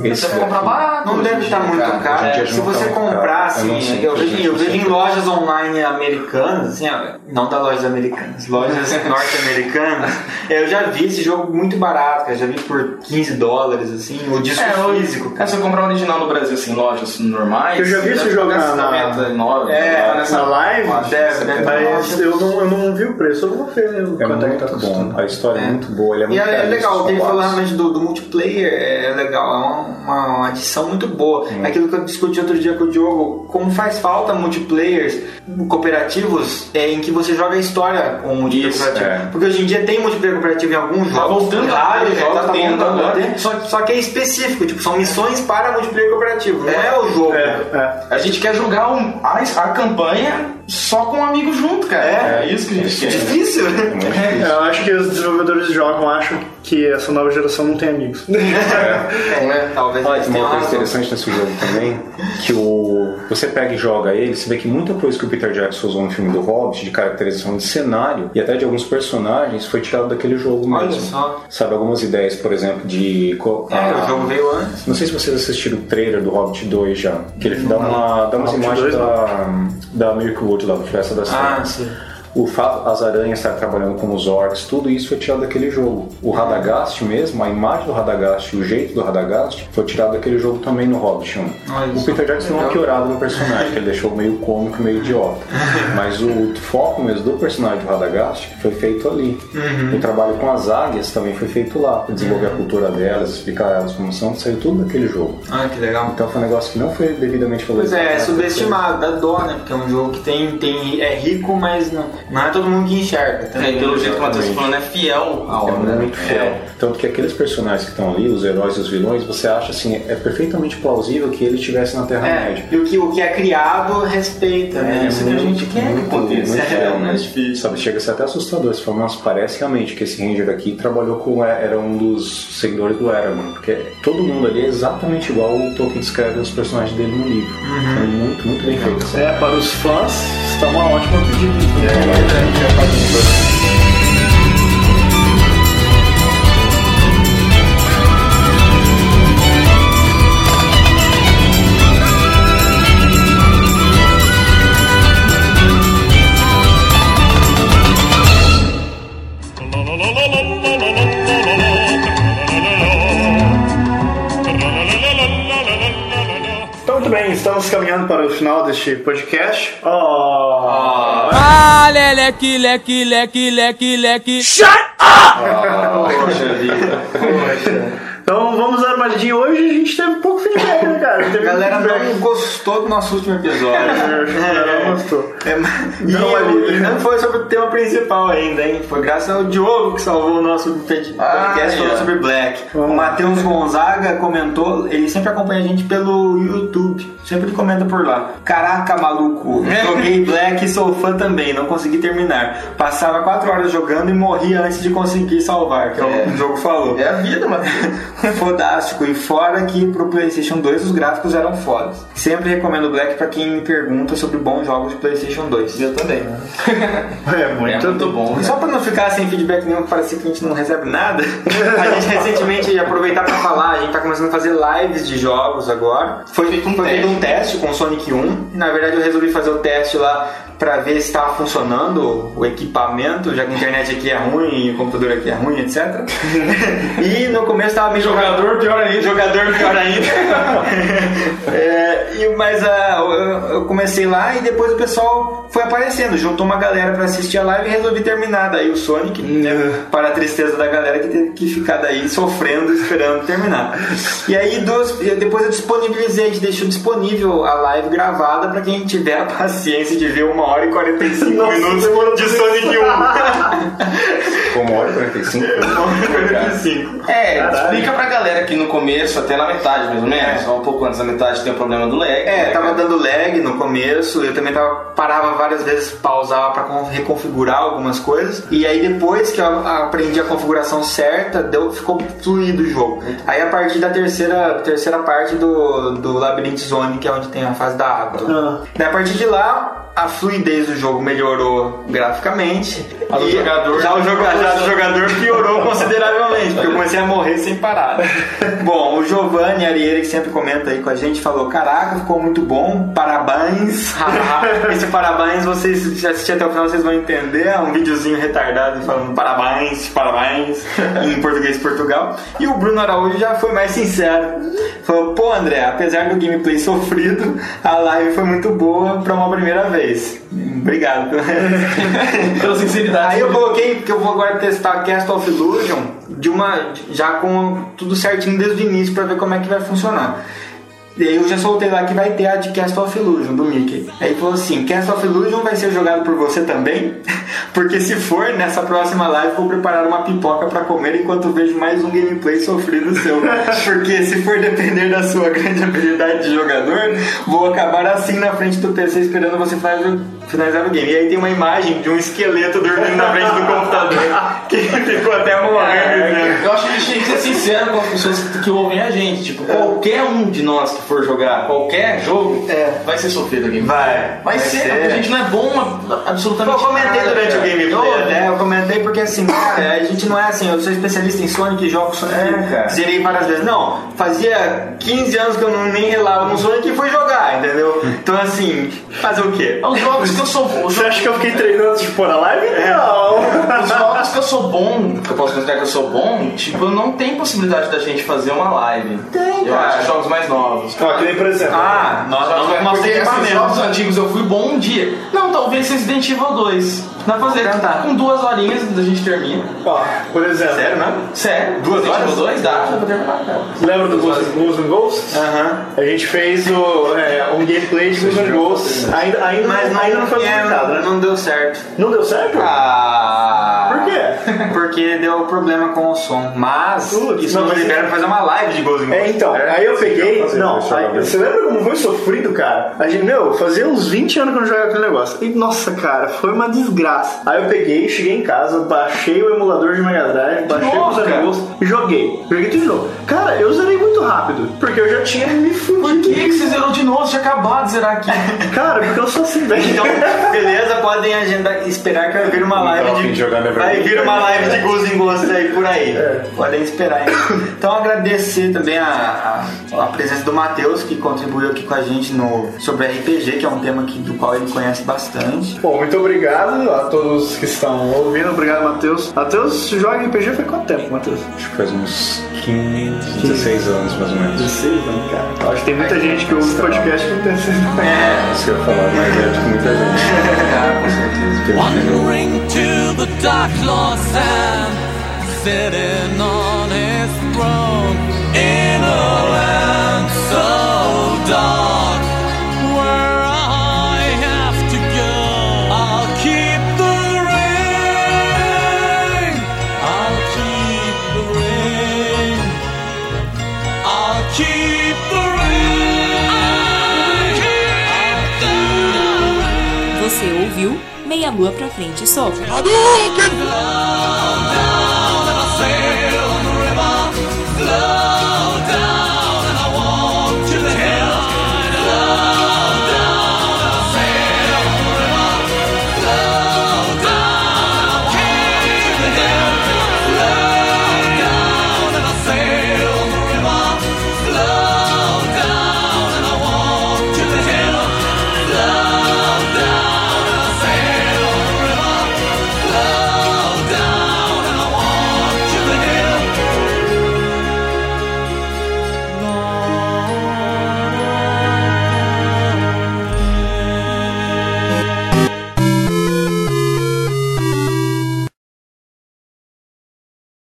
Esse Você vai comprar barato. Não deve estar muito caro. Se tá você comprar, assim, Eu vejo, em lojas online americanas, assim, ó, não da lojas americanas, lojas norte-americanas, eu já vi esse jogo muito barato, cara, já vi por 15 dólares, assim, o disco É, o- físico. É, se eu comprar um original no Brasil, assim, lojas normais. Eu já vi esse jogo pagar na- 99, É, tá nessa Na live? Deve, deve Mas eu não, eu não vi o preço, eu vou ver É quanto é que tá muito custando. bom, a história é, muito boa, ele é E muito é, é legal, ele falou combates. realmente do, do multiplayer, é legal, é uma, uma, adição muito boa. É Aquilo que eu discuti outro dia com o Diogo, como faz falta multiplayers cooperativos é, em que você joga a história com o multiplayer Isso, cooperativo. é. Porque hoje em dia tem multiplayer cooperativo em alguns Tá jogos, voltando ter, jogos tá tá voltando agora. ter, só, só que é específico, tipo, são missões para multiplayer cooperativo, não é o jogo. É, é. A gente quer jogar um- a, a campanha só com um amigo junto, cara. É, isso que a gente quer. Difícil, É né? muito difícil. Eu acho que os desenvolvedores de jogos acham que essa nova geração não tem amigos. É, né? Talvez Olha, uma coisa razão. interessante nesse jogo também, que o você pega e joga ele, você vê que muita coisa que o Peter Jackson usou no filme do Hobbit, de caracterização de cenário e até de alguns personagens, foi tirado daquele jogo Olha mesmo. só. Sabe, algumas ideias, por exemplo, de... É, ah, o jogo veio antes. Não sei se vocês assistiram o trailer do Hobbit 2 já, que ele dá, uma, dá umas Hobbit imagens 2 da, da Mirkwood lá, Floresta das Ah, Trevas. sim. O fato as aranhas estarem trabalhando com os orcs, tudo isso foi tirado daquele jogo. O Radagast mesmo, a imagem do Radagast e o jeito do Radagast foi tirado daquele jogo também no Hobbit 1. Olha O. Peter Jackson deu uma piorada no personagem, que ele deixou meio cômico, meio idiota. Mas o foco mesmo do personagem do Radagast foi feito ali. Uhum. O trabalho com as águias também foi feito lá, para desenvolver a cultura delas, explicar elas como são, saiu tudo daquele jogo. Ah, que legal. Então foi um negócio que não foi devidamente Pois valorizado. é, é né? subestimado, dá dó, né? Porque é um jogo que tem, tem é rico, mas não, não é todo mundo que enxerga. É, Também. pelo jeito que o Matheus tá falando, é fiel à É obra. muito fiel. Tanto que aqueles personagens que estão ali, os heróis e os vilões, você acha assim, é perfeitamente plausível que ele estivesse na É, Terra-média. e o que, o que é criado respeita, né? Isso que a gente quer que aconteça. muito É, fiel, né? né? Sabe, chega a ser até assustador. Você fala, nossa, parece realmente que esse Ranger aqui trabalhou com. Era um dos seguidores do Eragon. Porque todo mundo ali é exatamente igual o Tolkien descreve os personagens dele no livro. Então, muito, muito bem feito. É, para os fãs, está uma ótima pedida. Então, deste podcast. Oh, Ah, leleque, leque, leque, leque, leque. Poxa vida. Então vamos dar uma olhadinha. Hoje a gente teve pouco feedback, né, cara? Teve A galera feedback. não gostou do nosso último episódio. É, não gostou. É, e, Não, ali. e não foi sobre o tema principal ainda, hein? Foi graças ao Diogo que salvou o nosso pod- podcast Ah, falando é. sobre Black. Vamos o. Matheus Gonzaga comentou, ele sempre acompanha a gente pelo YouTube. Sempre comenta por lá. Caraca, maluco, joguei Black e sou fã também, não consegui terminar. Passava 4 horas jogando e morria antes de conseguir salvar, que é o É. que o jogo falou. É a vida, mano. fodástico. E fora que pro PlayStation 2 os gráficos eram fodas. Sempre recomendo o Black pra quem me pergunta sobre bons jogos de PlayStation 2. Eu também. É muito, É muito bom. E Só pra não ficar sem feedback nenhum, que parecia que a gente não recebe nada, a gente recentemente ia aproveitar pra falar, a gente tá começando a fazer lives de jogos agora. Foi feito um, foi feito um teste com o Sonic 1. Na verdade, eu resolvi fazer o teste lá pra ver se tava funcionando o equipamento, já que a internet aqui é ruim, o computador aqui é ruim, etc. e no começo tava meio Jogador, pior ainda. Jogador pior ainda. É, e, mas ah, eu, comecei lá e depois o pessoal foi aparecendo. Juntou uma galera pra assistir a live e resolvi terminar daí o Sonic. né, para a tristeza da galera que teve que ficar daí sofrendo, esperando terminar. E aí dos- depois eu disponibilizei, a gente deixou disponível a live gravada pra quem tiver a paciência de ver uma hora e 45 Nossa, minutos de Sonic 1. Como hora e 45? Uma hora e 45. É, explica pra galera que no começo, até na metade mais ou menos, só um pouco antes da metade tem o problema do lag. É, né, tava cara? dando lag no começo, eu também tava, parava várias vezes, pausava pra con- reconfigurar algumas coisas. E aí depois que eu aprendi a configuração certa, deu, ficou fluido o jogo. Aí a partir da terceira, terceira parte do, do Labyrinth Zone, que é onde tem a fase da água. Ah. Daí a partir de lá, a fluidez do jogo melhorou graficamente. A do E jogador- Já o, joga, já o jogador piorou consideravelmente, porque eu comecei a morrer sem parar. Bom, o Giovanni Ariere, que sempre comenta aí com a gente, falou: Caraca, ficou muito bom, parabéns. Esse parabéns, vocês se assistirem até o final, vocês vão entender. É um videozinho retardado falando parabéns, parabéns, em português de Portugal. E o Bruno Araújo já foi mais sincero. Falou: Pô, André, apesar do gameplay sofrido, a live foi muito boa pra uma primeira vez. Obrigado. Pela sinceridade. Aí eu coloquei que eu vou agora testar Cast of Illusion de uma, já com tudo certinho desde o início pra ver como é que vai funcionar. E aí eu já soltei lá que vai ter a de Cast of Illusion do Mickey. Aí falou assim: Cast of Illusion vai ser jogado por você também? Porque se for, nessa próxima live vou preparar uma pipoca pra comer enquanto vejo mais um gameplay sofrido seu. Porque se for depender da sua grande habilidade de jogador, vou acabar assim na frente do PC esperando você finalizar- finalizar o game. E aí tem uma imagem de um esqueleto dormindo na frente do computador que ficou até morrendo. né? Eu acho que a gente tem que ser sincero com as pessoas que, que ouvem a gente. Tipo, qualquer um de nós que for jogar qualquer jogo É. vai ser sofrido aqui. Vai, Vai, ser, porque a gente não é bom a- absolutamente Eu comentei nada, durante o cara. gameplay, Eu- né? Eu comentei porque assim, cara, a gente não é assim, eu sou especialista em Sonic e jogo Sonic, É, cara. zerei várias vezes. Não, fazia 15 anos que eu não, nem relava no Sonic e fui jogar? Então assim, fazer o quê? Os jogos que eu sou bom. os Você acha que eu fiquei treinando antes de pôr a live? Não. Os jogos que eu sou bom, que eu posso considerar que eu sou bom, tipo, não tem possibilidade da gente fazer uma live. Tem, Eu cara. acho jogos mais novos. Ó, que nem, por exemplo. Ah, nós, nós, Jogos- porque temos esses jogos antigos eu fui bom um dia. Não, talvez Resident Evil 2. Dá pra fazer tentar. com duas horinhas a gente termina. Ó, por exemplo. Sério, né? Sério? Duas Resident horas? Evil 2 dá pra terminar, cara. Lembra do Ghosts and Ghosts? Aham. A gente fez o, é, um gameplay de And Ghosts. Ainda, ainda, Mas não, ainda não foi é, publicado, né? não deu certo. Não deu certo? Ah. Por quê? Porque deu problema com o som. Mas Putz, isso não, mas- libera pra fazer uma live de Ghost in É, Ghost. então, aí eu peguei. fazer, Não, aí- você lembra como foi sofrido, cara? A gente, meu, fazia uns 20 anos que eu não jogava aquele negócio. E nossa, cara, foi uma desgraça. Aí eu peguei, cheguei em casa, baixei o emulador de Mega Drive, baixei os amigos e joguei. Joguei tudo de novo. Cara, eu zerei muito rápido, porque eu já tinha me Por fudido. que, que você zerou de novo? Você tinha acabado de zerar aqui. Cara, porque eu sou assim, velho. Então, beleza, podem agendar, esperar que vai vir uma live tava a fim de. de jogar vai vir uma live de Ghost in Ghost aí por aí. É. Podem esperar. hein? Então agradecer também a, a, a presença do Matheus, que contribuiu aqui com a gente no, sobre RPG, que é um tema que, do qual ele conhece bastante. Bom, muito obrigado a todos que estão ouvindo. Obrigado, Matheus. Matheus joga RPG faz quanto tempo, Matheus? Acho que faz uns 15, 16 anos mais ou menos. 16 anos, cara. Acho que tem muita gente que ouve podcast que não tem 16 anos. É, que eu falar, é de muita gente. Wandering to the Dark Lord Sand, sitting on his throne in a land so dark. Meia Lua pra Frente Soco. Down